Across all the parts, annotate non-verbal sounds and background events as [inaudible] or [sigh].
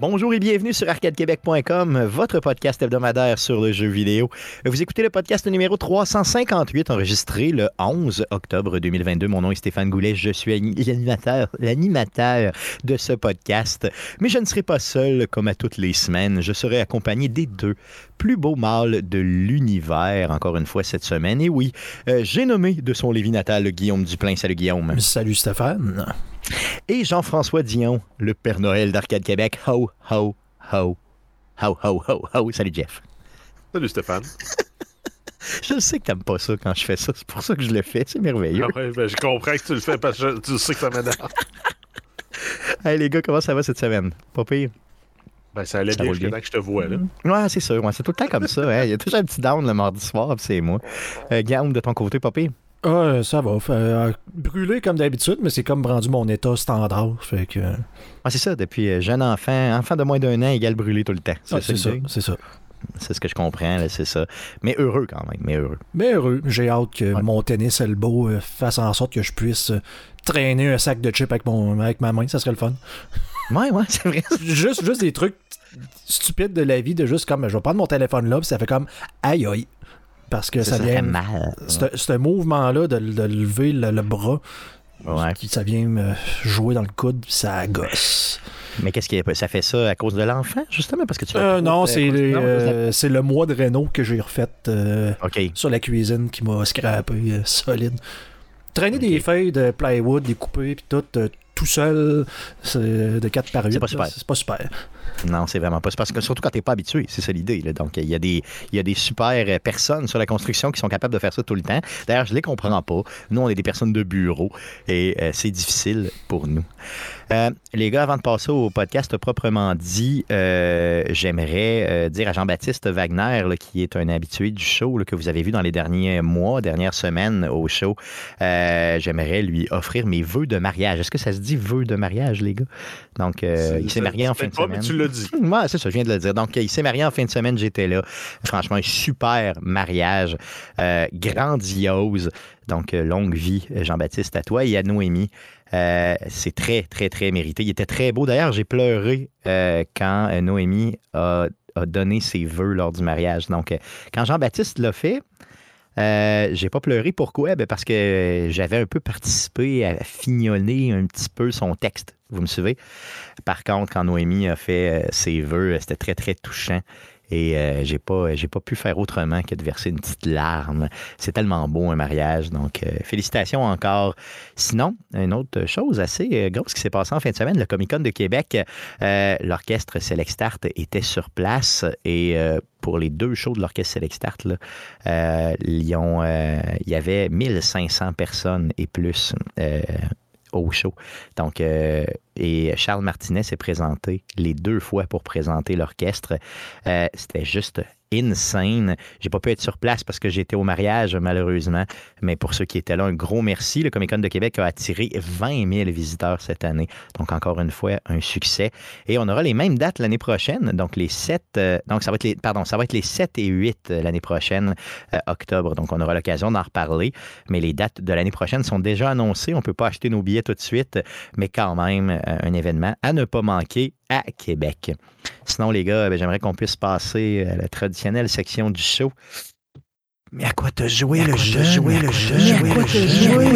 Bonjour et bienvenue sur arcadequebec.com, votre podcast hebdomadaire sur le jeu vidéo. Vous écoutez le podcast numéro 358, enregistré le 11 octobre 2022. Mon nom est Stéphane Goulet, je suis l'animateur, de ce podcast. Mais je ne serai pas seul comme à toutes les semaines. Je serai accompagné des deux plus beaux mâles de l'univers, encore une fois cette semaine. Et oui, euh, j'ai nommé de son Lévis natal Guillaume Duplain. Salut Guillaume. Salut Stéphane. Et Jean-François Dion, le Père Noël d'Arcade Québec. Ho, ho, ho. Ho, ho, ho, ho. Salut Jeff. Salut Stéphane. [laughs] je sais que t'aimes pas ça quand je fais ça. C'est pour ça que je le fais. C'est merveilleux. Ah ouais, ben, je comprends que tu le fais parce que tu sais que ça m'énerve. [laughs] hey les gars, comment ça va cette semaine? Pas pire? Ben, ça allait bien jusqu'à que je te vois, là. Ouais, c'est sûr. Ouais, c'est tout le temps comme ça. Hein. Il y a toujours un petit down le mardi soir, c'est moi. Euh, Guillaume, de ton côté, pas pire? Ah, ça va. Euh, brûler comme d'habitude, mais c'est comme rendu mon état standard. Fait que... Ah, c'est ça, depuis euh, jeune enfant, enfant de moins d'un an égale brûler tout le temps. C'est ah, ça, c'est ça. C'est ce que je comprends, c'est ça. Mais heureux quand même, mais heureux. Mais heureux. J'ai hâte que mon tennis elbow euh, fasse en sorte que je puisse traîner un sac de chips avec, mon, avec ma main. Ça serait le fun. [laughs] Ouais, ouais, c'est vrai. [laughs] juste, juste des trucs stupides de la vie, de juste comme je vais prendre mon téléphone là, puis ça fait comme aïe aïe parce que ça, vient. mal. Ce mouvement-là de, lever le, bras, qui, ça vient me jouer dans le coude, ça gosse. Mais qu'est-ce qui ça fait ça à cause de l'enfant justement parce que tu euh, non c'est euh, c'est le mois de Renault que j'ai refait euh, sur la cuisine qui m'a scrappé solide. Traîner des feuilles de plywood, les couper puis tout tout seul de 4 par 8. C'est pas super. C'est pas super. Non, c'est vraiment pas. Parce que surtout quand t'es pas habitué, c'est ça l'idée. Donc, il y, a des, il y a des super personnes sur la construction qui sont capables de faire ça tout le temps. D'ailleurs, je les comprends pas. Nous, on est des personnes de bureau et euh, c'est difficile pour nous. Euh, les gars, avant de passer au podcast proprement dit, euh, j'aimerais dire à Jean-Baptiste Wagner, qui est un habitué du show que vous avez vu dans les derniers mois, dernières semaines au show, j'aimerais lui offrir mes vœux de mariage. Est-ce que ça se dit vœux de mariage, les gars? Donc, il s'est marié en fin de semaine. C'est ça, je viens de le dire. Donc, il s'est marié en fin de semaine, j'étais là. Franchement, un super mariage, grandiose. Donc, longue vie, Jean-Baptiste, à toi et à Noémie. Euh, c'est très, très, très mérité. Il était très beau. D'ailleurs, j'ai pleuré euh, quand euh, Noémie a, donné ses vœux lors du mariage. Donc, quand Jean-Baptiste l'a fait, j'ai pas pleuré. Pourquoi? Ben, parce que j'avais un peu participé à fignoler un petit peu son texte. Vous me suivez? Par contre, quand Noémie a fait ses vœux, c'était très, très touchant. Et euh, j'ai pas j'ai pas pu faire autrement que de verser une petite larme. C'est tellement beau un mariage. Donc euh, félicitations encore. Sinon, une autre chose assez euh, grosse qui s'est passée en fin de semaine, le Comic Con de Québec, l'orchestre Select Start était sur place et pour les deux shows de l'orchestre Select Start, il y avait 1500 personnes et plus au show. Donc, euh, et Charles Martinet s'est présenté les deux fois pour présenter l'orchestre. Euh, c'était juste insane. J'ai pas pu être sur place parce que j'étais au mariage, malheureusement. Mais pour ceux qui étaient là, un gros merci. Le Comic Con de Québec a attiré 20 000 visiteurs cette année. Donc, encore une fois, un succès. Et on aura les mêmes dates l'année prochaine. Donc, les 7, euh, donc ça va être les, pardon, ça va être les 7 et 8 euh, l'année prochaine, euh, octobre. Donc, on aura l'occasion d'en reparler. Mais les dates de l'année prochaine sont déjà annoncées. On peut pas acheter nos billets tout de suite, mais quand même, un événement à ne pas manquer à Québec. Sinon, les gars, ben, j'aimerais qu'on puisse passer à la traditionnelle section du show. Mais à quoi te joué le jeu? Jouer le jeu? Mais à quoi te joué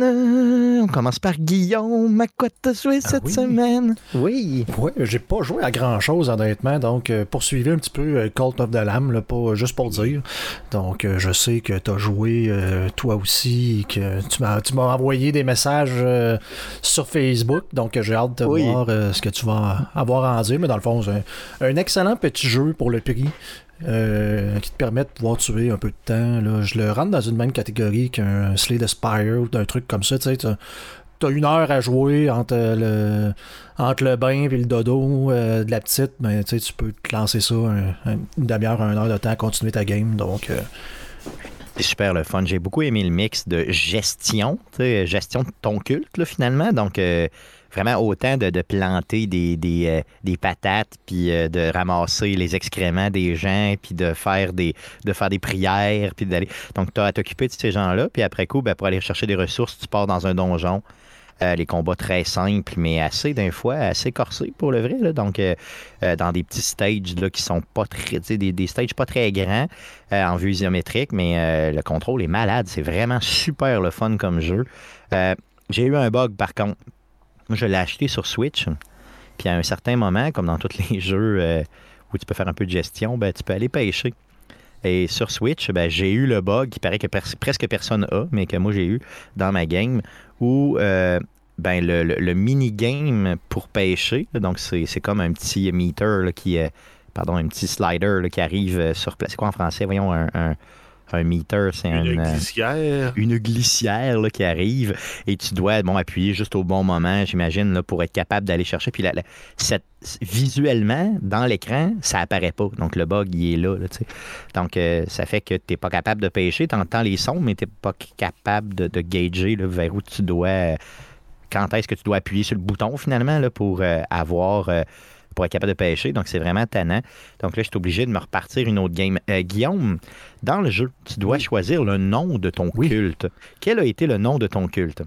On commence par Guillaume. À quoi t'as joué ah cette semaine? Oui. Oui, j'ai pas joué à grand chose, honnêtement. Donc, euh, poursuivez un petit peu euh, Cult of the Lamb, là, pas juste pour dire. Donc, euh, je sais que t'as joué toi aussi, que tu m'as, tu m'as envoyé des messages sur Facebook. Donc, j'ai hâte de voir ce que tu vas avoir à dire. Mais dans le fond, c'est un excellent petit jeu pour le prix. Euh, qui te permet de pouvoir tuer un peu de temps. Là. Je le rentre dans une même catégorie qu'un Slay the Spire ou d'un truc comme ça. Tu sais, as une heure à jouer entre le, entre le bain et le dodo euh, de la petite, mais tu peux te lancer ça une demi-heure, une heure de temps à continuer ta game. Donc. Euh, c'est super le fun. J'ai beaucoup aimé le mix de gestion, gestion de ton culte, finalement. Donc, vraiment autant de, planter des, des, des patates, puis de ramasser les excréments des gens, puis de faire des, de faire des prières, puis d'aller. Donc, tu as à t'occuper de ces gens-là, puis après coup, ben, pour aller chercher des ressources, tu pars dans un donjon. Euh, les combats très simples, mais assez d'un fois, assez corsés pour le vrai. Donc, euh, euh, dans des petits stages là, qui sont pas très. Des, des stages pas très grands en vue isométrique, mais le contrôle est malade. C'est vraiment super le fun comme jeu. J'ai eu un bug par contre. Je l'ai acheté sur Switch. Puis à un certain moment, comme dans tous [laughs] les jeux où tu peux faire un peu de gestion, ben, tu peux aller pêcher. Et sur Switch, ben, j'ai eu le bug qui paraît que presque personne a, mais que moi j'ai eu dans ma game, où euh, ben, le, mini-game pour pêcher, donc c'est comme un petit meter qui est. Pardon, un petit slider qui arrive euh, sur place. C'est quoi en français? Voyons, un meter, c'est une euh, glissière. une glissière qui arrive et tu dois bon, appuyer juste au bon moment, j'imagine, pour être capable d'aller chercher. Puis visuellement, dans l'écran, ça apparaît pas. Donc le bug, il est là. Donc euh, ça fait que tu n'es pas capable de pêcher. Tu entends les sons, mais tu n'es pas capable de, de gager vers où tu dois. Quand est-ce que tu dois appuyer sur le bouton finalement là, pour euh, avoir pour être capable de pêcher. Donc, c'est vraiment tannant. Donc là, je suis obligé de me repartir une autre game. Euh, Guillaume, dans le jeu, tu dois choisir le nom de ton culte. Quel a été le nom de ton culte?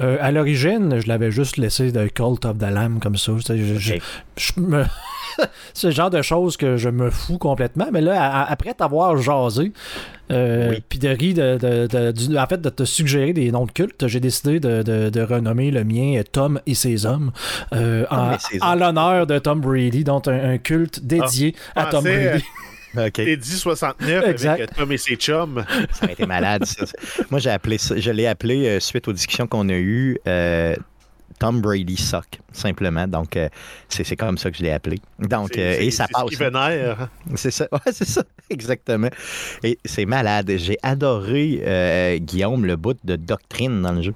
Euh, à l'origine, je l'avais juste laissé de Cult of the Lamb comme ça. Je, [laughs] c'est le genre de choses que je me fous complètement. Mais là, après t'avoir jasé, euh, puis de rire, de, en fait, de te suggérer des noms de culte, j'ai décidé de, renommer le mien Tom et ses hommes euh, en, l'honneur de Tom Brady, donc un, culte dédié ah, à Tom Brady. [laughs] [laughs] Okay. dit 69 avec Tom et ses chums. [laughs] Ça a été malade, ça. Moi, j'ai appelé je l'ai appelé euh, suite aux discussions qu'on a eues. Euh, Tom Brady Suck, simplement. Donc, euh, c'est comme ça que je l'ai appelé. Donc, et ça passe. C'est ça, ouais, c'est ça, [laughs] exactement. Et c'est malade. J'ai adoré, Guillaume, le bout de doctrine dans le jeu.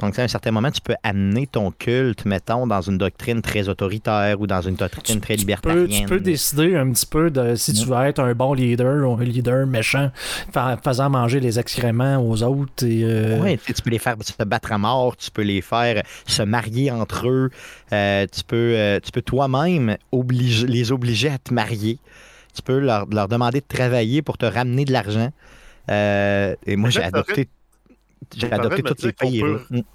Donc, à un certain moment, tu peux amener ton culte, mettons, dans une doctrine très autoritaire ou dans une doctrine très libertarienne. tu peux décider un petit peu de si tu veux être un bon leader ou un leader méchant, faisant manger les excréments aux autres. Euh, oui, tu peux les faire se battre à mort, tu peux les faire se marier entre eux, euh, tu peux, euh, tu peux toi-même les obliger à te marier. Tu peux leur, demander de travailler pour te ramener de l'argent. et moi, j'ai adopté j'ai adopté toutes les pays.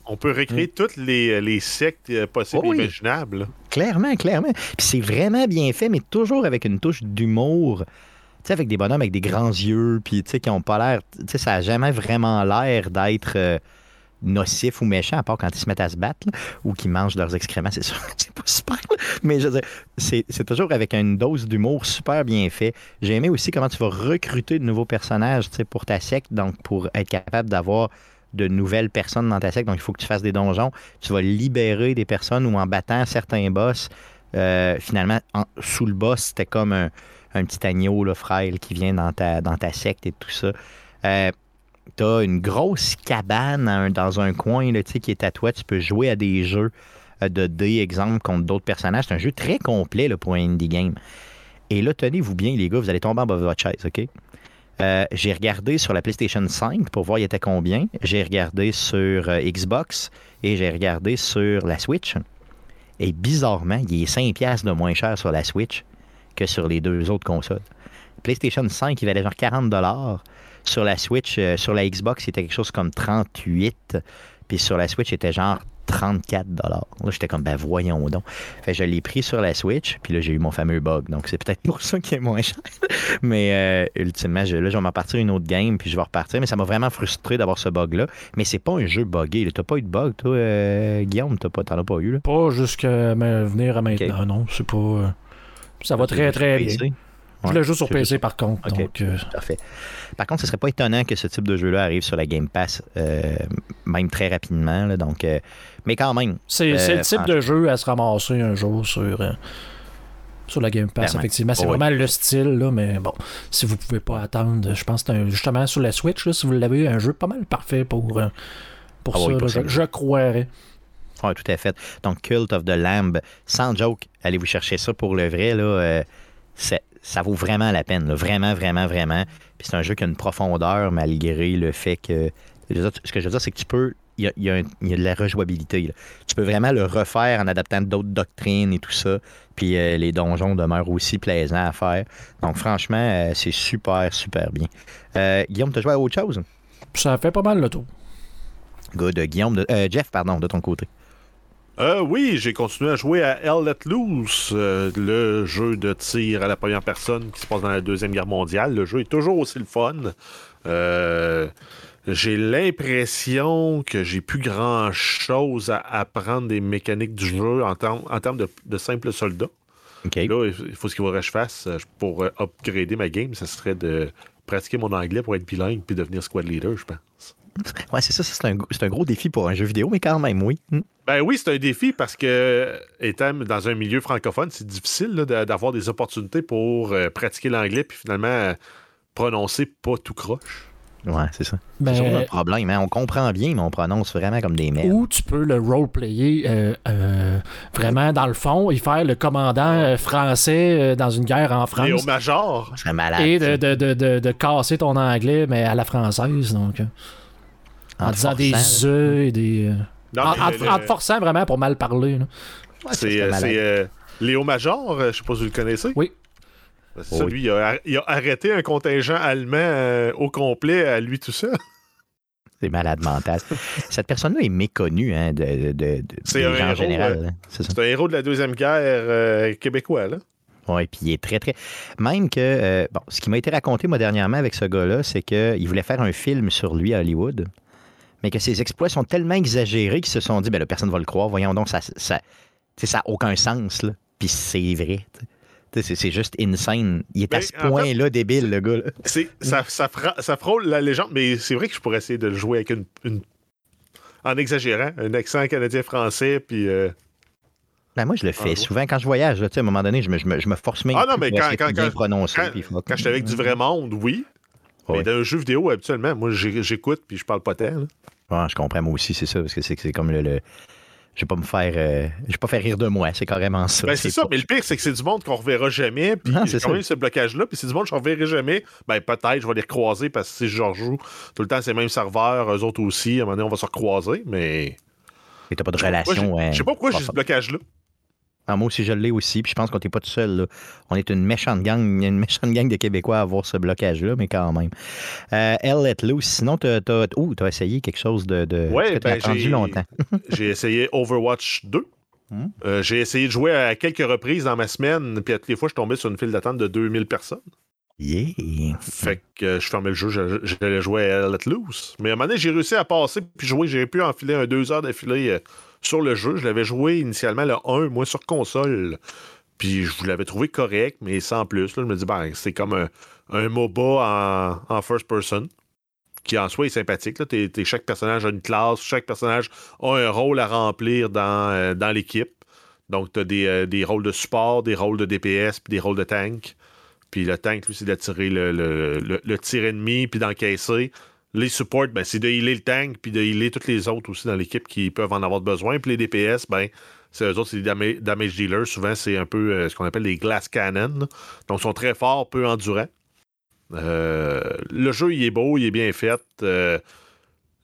On peut, recréer mm. toutes les, sectes euh, possibles et imaginables. Clairement, clairement. Puis c'est vraiment bien fait, mais toujours avec une touche d'humour. Tu sais, avec des bonhommes avec des grands yeux, puis tu sais, qui ont pas l'air. Tu sais, ça n'a jamais vraiment l'air d'être. Euh, nocif ou méchant, à part quand ils se mettent à se battre ou qu'ils mangent leurs excréments, c'est sûr. [laughs] c'est pas super. Mais je veux dire, c'est, c'est toujours avec une dose d'humour super bien fait. J'ai aimé aussi comment tu vas recruter de nouveaux personnages pour ta secte, donc pour être capable d'avoir de nouvelles personnes dans ta secte. Donc, il faut que tu fasses des donjons. Tu vas libérer des personnes ou en battant certains boss, euh, finalement, sous le boss, c'était comme un, petit agneau là, frêle qui vient dans ta, secte et tout ça. Euh, tu as une grosse cabane dans un coin qui est à toi. Tu peux jouer à des jeux euh, de dés, exemple, contre d'autres personnages. C'est un jeu très complet pour un indie game. Et là, tenez-vous bien, les gars, vous allez tomber en bas de votre chaise, OK? Euh, j'ai regardé sur la PlayStation 5 pour voir il était combien. J'ai regardé sur euh, Xbox et j'ai regardé sur la Switch. Et bizarrement, il est 5$ de moins cher sur la Switch que sur les deux autres consoles. PlayStation 5, il valait genre 40$. Sur la Switch, euh, sur la Xbox, c'était quelque chose comme 38$. Puis sur la Switch, c'était genre 34 Là, j'étais comme, ben voyons donc. Fait je l'ai pris sur la Switch, puis là, j'ai eu mon fameux bug. Donc, c'est peut-être pour ça qu'il est moins cher. [laughs] Mais euh, ultimement, je, là, je vais m'en partir une autre game, puis je vais repartir. Mais ça m'a vraiment frustré d'avoir ce bug-là. Mais c'est pas un jeu buggé. T'as pas eu de bug, toi, euh, Guillaume? T'as pas, t'en as pas eu, là? Pas jusqu'à venir à maintenant, non. C'est pas... Euh, ça va très, très bien. Je le joue sur PC par contre. Donc, euh, Parfait. Par contre, ce serait pas étonnant que ce type de jeu-là arrive sur la Game Pass, euh, même très rapidement. donc, euh, mais quand même. C'est le type de jeu à se ramasser un jour sur, sur la Game Pass, effectivement. C'est vraiment le style, là, mais bon, si vous pouvez pas attendre, je pense que justement sur la Switch, si vous l'avez, un jeu pas mal parfait pour, pour ah ça. je, croirais. Oui, tout à fait. Donc, Cult of the Lamb, sans joke, allez vous chercher ça pour le vrai. Là, c'est ça vaut vraiment la peine, vraiment, vraiment, vraiment. Puis c'est un jeu qui a une profondeur malgré le fait que. Ce que je veux dire, c'est que tu peux il y, a, de la rejouabilité. Tu peux vraiment le refaire en adaptant d'autres doctrines et tout ça. Puis euh, les donjons demeurent aussi plaisants à faire. Donc franchement, euh, c'est super, super bien. Euh, Guillaume, tu as joué à autre chose? Ça fait pas mal le tour. Good. Guillaume, de, Jeff, pardon, de ton côté. Oui, j'ai continué à jouer à Hell Let Loose, le jeu de tir à la première personne qui se passe dans la Deuxième Guerre mondiale. Le jeu est toujours aussi le fun. Euh, j'ai l'impression que j'ai plus grand chose à apprendre des mécaniques du jeu en, termes de, de simples soldats. Là, il faut ce qu'il faudrait que je fasse euh, pour euh, upgrader ma game, ce serait de pratiquer mon anglais pour être bilingue puis devenir squad leader, je pense. [laughs] Ouais, c'est ça, c'est un, gros défi pour un jeu vidéo, mais quand même, oui. Hmm. Ben oui, c'est un défi parce que, étant dans un milieu francophone, c'est difficile d'avoir des opportunités pour euh, pratiquer l'anglais puis finalement prononcer pas tout croche. Ouais, c'est ça. c'est ben, un problème. Hein. On comprend bien, mais on prononce vraiment comme des merdes. Ou tu peux le roleplayer euh, euh, vraiment dans le fond et faire le commandant euh, français dans une guerre en France. Et au major. C'est malade. Et de, de, de, de, casser ton anglais, mais à la française. Donc, en, disant des œufs et des. en, te forçant vraiment pour mal parler. c'est Léo Major, je sais pas si vous le connaissez. Oui. Ça, lui, il a, arrêté un contingent allemand euh, au complet à lui tout seul. [laughs] C'est malade mental. Cette personne-là est méconnue hein, de, de, de des en général. c'est un héros de la Deuxième Guerre euh, québécois. Là. Oui, puis il est très, très. Même que, euh, bon, ce qui m'a été raconté, moi, dernièrement, avec ce gars-là, c'est qu'il voulait faire un film sur lui à Hollywood, mais que ses exploits sont tellement exagérés qu'ils se sont dit, ben là, personne ne va le croire. Voyons donc, ça n'a ça, ça aucun sens, là. Puis c'est vrai. C'est juste insane. Il est à ce point-là débile, le gars. Ça, ça, frôle la légende, mais c'est vrai que je pourrais essayer de le jouer avec une. en exagérant, un accent canadien-français, puis. Euh, ben moi, je le fais souvent quand je voyage. à un moment donné, je me, je me, force même ah non, mais quand, quand, bien prononcer. Quand, quand j'étais avec du vrai monde, oui. Mais dans un jeu vidéo, habituellement, moi, j'écoute puis je parle pas tant. Je comprends, moi aussi, c'est ça, parce que c'est comme le, je vais pas me faire euh, je vais pas faire rire de moi, c'est carrément ça. Ben, c'est ça, mais le pire c'est que c'est du monde qu'on reverra jamais, puis j'ai quand même ce blocage là, puis c'est du monde que je reverrai jamais, ben peut-être je vais les recroiser parce que si je rejoue tout le temps c'est le même serveur, eux autres aussi, à un moment donné on va se recroiser, mais et t'as pas de relation. Je sais pas pourquoi j'ai ce blocage là. Ah, moi aussi, je l'ai aussi. Puis je pense qu'on n'est pas tout seul. On est une méchante gang, une méchante gang de Québécois à avoir ce blocage-là, mais quand même. Euh, Elle let loose. Sinon, tu as, essayé quelque chose de. de... Ouais, ben, j'ai longtemps? [laughs] j'ai essayé Overwatch 2. Hmm? Euh, j'ai essayé de jouer à quelques reprises dans ma semaine, puis à toutes les fois, je tombais sur une file d'attente de 2000 personnes. Yeah. Fait que je fermais le jeu, j'allais jouer à Let Loose. Mais à un moment donné, j'ai réussi à passer puis jouer. J'ai pu enfiler un deux heures d'affilée euh, sur le jeu. Je l'avais joué initialement le 1, moi, sur console. Puis je l'avais trouvé correct, mais sans plus. Là, je me dis, ben, c'est comme un, un MOBA en, first person, qui en soi est sympathique. Chaque personnage a une classe, chaque personnage a un rôle à remplir dans, euh, l'équipe. Donc, tu as des, euh, des, rôles de support, des rôles de DPS, puis des rôles de tank. Puis le tank, lui, c'est d'attirer le, le, le, tir ennemi, puis d'encaisser. Les supports, ben, c'est de healer le tank, puis de healer toutes les autres aussi dans l'équipe qui peuvent en avoir besoin. Puis les DPS, ben, c'est eux autres, c'est des damage, dealers. Souvent, c'est un peu euh, ce qu'on appelle des glass cannons. Donc, ils sont très forts, peu endurants. Euh, le jeu, il est beau, il est bien fait. Euh,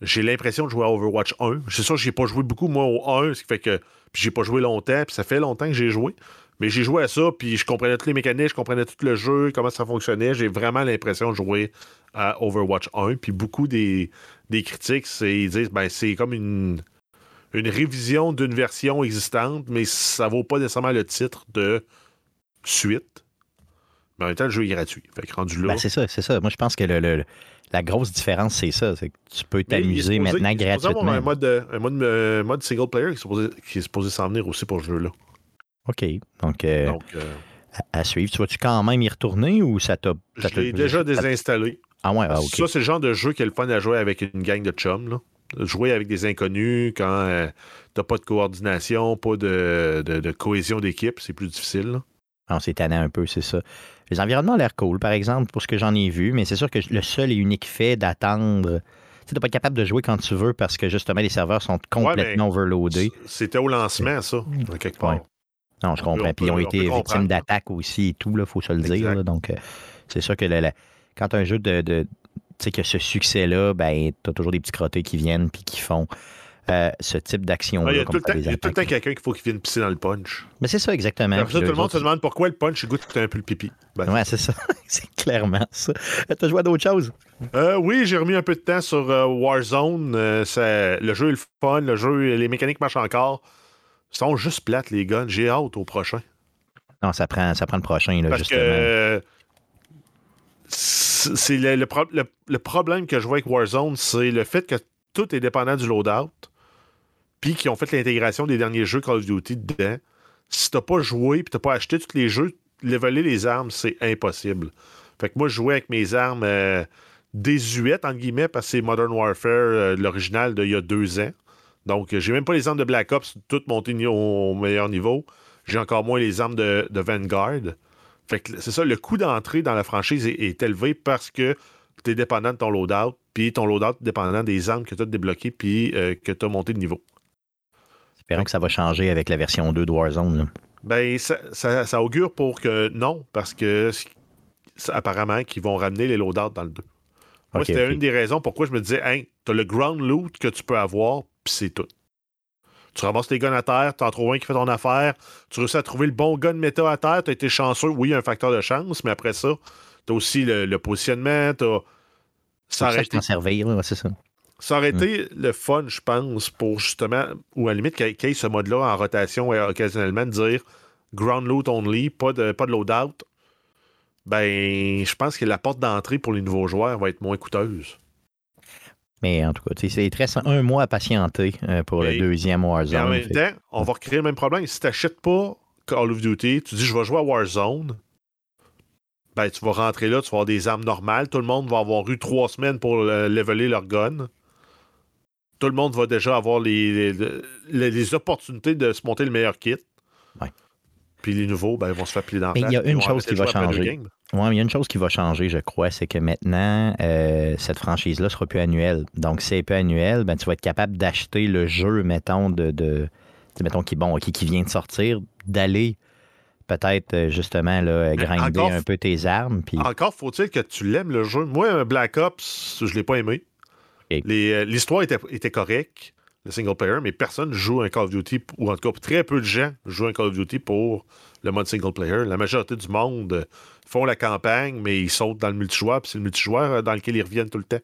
j'ai l'impression de jouer à Overwatch 1. C'est sûr j'ai pas joué beaucoup, moi, au 1, ce qui fait que j'ai pas joué longtemps, puis ça fait longtemps que j'ai joué. Mais j'ai joué à ça, puis je comprenais toutes les mécaniques, je comprenais tout le jeu, comment ça fonctionnait. J'ai vraiment l'impression de jouer à Overwatch 1. Puis beaucoup des, critiques, ils disent ben c'est comme une, une révision d'une version existante, mais ça vaut pas nécessairement le titre de suite. Mais en même temps, le jeu est gratuit. Fait que rendu là. Ben, c'est ça, c'est ça. Moi, je pense que le, la grosse différence, c'est ça. C'est que tu peux t'amuser maintenant gratuitement. Il y un mode, un mode, mode single player qui est supposé s'en venir aussi pour ce jeu-là. OK. Donc, euh, euh, à, suivre. Tu vas-tu quand même y retourner ou ça t'a. Je l'ai déjà désinstallé. Ah ouais, ah, OK. Ça, c'est le genre de jeu qui est le fun à jouer avec une gang de chums. Là. Jouer avec des inconnus quand euh, t'as pas de coordination, pas de, cohésion d'équipe, c'est plus difficile. On s'est tanné un peu, c'est ça. Les environnements ont l'air cool, par exemple, pour ce que j'en ai vu, mais c'est sûr que le seul et unique fait d'attendre tu n'es pas capable de jouer quand tu veux parce que justement les serveurs sont complètement overloadés. C'était au lancement, ça, quelque part. Non, je comprends. Puis ils ont été victimes d'attaques aussi et tout, il faut se le dire. donc, euh, c'est sûr que quand un jeu de, sais que ce succès-là, ben, tu as toujours des petits crottés qui viennent puis qui font euh, ce type d'action. il y a tout le temps, quelqu'un qu'il faut qu'il vienne pisser dans le punch. Mais c'est ça, exactement. tout le monde se demande pourquoi le punch goûte un peu le pipi. Ben, ouais, c'est ça. [laughs] c'est clairement ça. T'as joué à d'autres choses? Euh, oui, j'ai remis un peu de temps sur euh, Warzone. le jeu est le fun, le jeu, les mécaniques marchent encore. Ils sont juste plates, les guns. J'ai hâte au prochain. Non, ça prend, ça prend le prochain, là, Parce justement. Que, c'est le, le, problème que je vois avec Warzone, c'est le fait que tout est dépendant du loadout puis qui ont fait l'intégration des derniers jeux Call of Duty dedans, si t'as pas joué puis t'as pas acheté tous les jeux, leveler les armes, c'est impossible. Fait que moi, je jouais avec mes armes euh, désuètes, entre guillemets, parce que c'est Modern Warfare, euh, l'original d'il y a deux ans. Donc, j'ai même pas les armes de Black Ops toutes montées au meilleur niveau. J'ai encore moins les armes de, Vanguard. Fait que c'est ça, le coût d'entrée dans la franchise est, élevé parce que tu es dépendant de ton loadout, puis ton loadout dépendant des armes que tu as débloquées, puis euh, que tu as monté de niveau. Espérons que ça va changer avec la version 2 de Warzone. Ben, ça, augure pour que non, parce que apparemment qu'ils vont ramener les loadouts dans le 2. Moi, c'était une des raisons pourquoi je me disais, hein, t'as le ground loot que tu peux avoir, puis c'est tout. Tu ramasses tes guns à terre, t'en trouves un qui fait ton affaire, tu réussis à trouver le bon gun méta à terre, t'as été chanceux, oui, il y a un facteur de chance, mais après ça, t'as aussi le, positionnement, t'as. Ça s'en servir, c'est ça. Ça aurait été le fun, je pense, pour justement, ou à la limite, qu'il y ait ce mode-là en rotation et occasionnellement, de dire ground loot only, pas de, pas de loadout. Ben, je pense que la porte d'entrée pour les nouveaux joueurs va être moins coûteuse. Mais en tout cas, c'est très un mois à patienter euh, pour le deuxième Warzone. en même temps, on va recréer le même problème. Si tu n'achètes pas Call of Duty, tu dis je vais jouer à Warzone, ben, tu vas rentrer là, tu vas avoir des armes normales. Tout le monde va avoir eu trois semaines pour leveler leur gun tout le monde va déjà avoir les, les, opportunités de se monter le meilleur kit. Puis les nouveaux, ben, ils vont se faire plier dans Mais il y a une chose qui va changer. Oui, il y a une chose qui va changer, je crois, c'est que maintenant, euh, cette franchise-là sera plus annuelle. Donc, si c'est plus annuel, ben, tu vas être capable d'acheter le jeu, mettons, de, de mettons, qui, bon, qui, qui vient de sortir, d'aller peut-être euh, justement là, grinder un peu tes armes. Puis... Encore faut-il que tu l'aimes le jeu. Moi, Black Ops, je ne l'ai pas aimé. Euh, l'histoire était, était correcte, le single player, mais personne joue un Call of Duty, ou en tout cas très peu de gens jouent un Call of Duty pour le mode single player. La majorité du monde font la campagne, mais ils sautent dans le multijoueur, puis c'est le multijoueur euh, dans lequel ils reviennent tout le temps.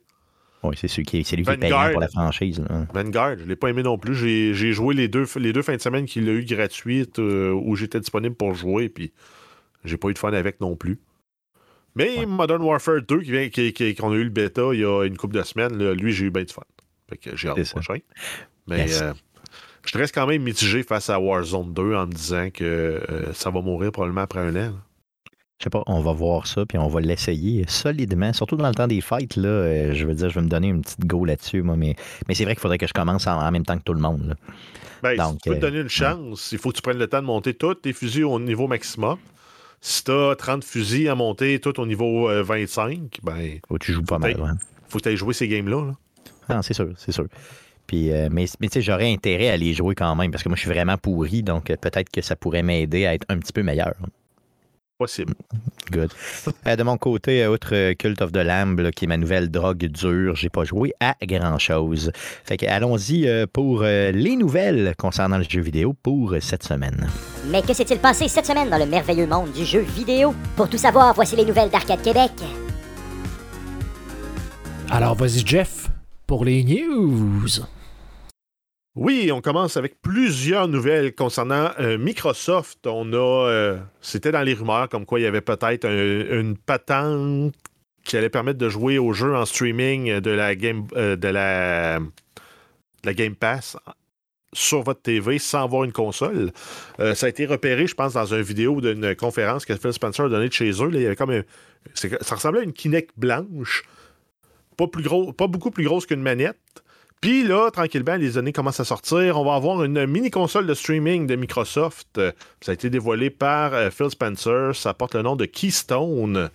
Oui, c'est celui qui, est, lui qui est payant pour la franchise. Vanguard, je ne l'ai pas aimé non plus. J'ai joué les deux, les deux fins de semaine qu'il a eu gratuites euh, où j'étais disponible pour jouer, puis j'ai pas eu de fun avec non plus. Mais Modern Warfare 2, qu'on qui, qui, a eu le bêta il y a une couple de semaines, lui, j'ai eu bien de fun. Fait que j'ai hâte au prochain. Mais euh, je reste quand même mitigé face à Warzone 2 en me disant que euh, ça va mourir probablement après un an. Je sais pas, on va voir ça, puis on va l'essayer solidement, surtout dans le temps des fights, là, euh, je veux dire, je vais me donner une petite go là-dessus, moi, mais, mais c'est vrai qu'il faudrait que je commence en, même temps que tout le monde. Ben, si tu peux te donner une chance, il faut que tu prennes le temps de monter tous tes fusils au niveau maximum. Si t'as 30 fusils à monter tout au niveau 25, euh, ben. Faut que tu joues pas mal, ouais. Faut que tu ailles jouer ces games-là. Ah, c'est sûr, c'est sûr. Puis, euh, mais mais tu sais, j'aurais intérêt à les jouer quand même parce que moi, je suis vraiment pourri, donc euh, peut-être que ça pourrait m'aider à être un petit peu meilleur. Possible. Good. Euh, de mon côté, outre Cult of the Lamb, qui est ma nouvelle drogue dure, j'ai pas joué à grand-chose. Fait que allons-y euh, pour les nouvelles concernant le jeu vidéo pour cette semaine. Mais que s'est-il passé cette semaine dans le merveilleux monde du jeu vidéo? Pour tout savoir, voici les nouvelles d'Arcade Québec. Alors vas-y Jeff, pour les news. Oui, on commence avec plusieurs nouvelles concernant euh, Microsoft. On a, euh, c'était dans les rumeurs comme quoi il y avait peut-être une patente qui allait permettre de jouer aux jeux en streaming de la Game, euh, de la, la Game Pass sur votre TV sans avoir une console. ça a été repéré, je pense, dans une vidéo d'une conférence que Phil Spencer a donnée de chez eux. il y avait comme ça ressemblait à une Kinect blanche, pas, plus gros, pas beaucoup plus grosse qu'une manette. Puis là, tranquillement, les années commencent à sortir. On va avoir une mini console de streaming de Microsoft. Ça a été dévoilé par euh, Phil Spencer. Ça porte le nom de Keystone.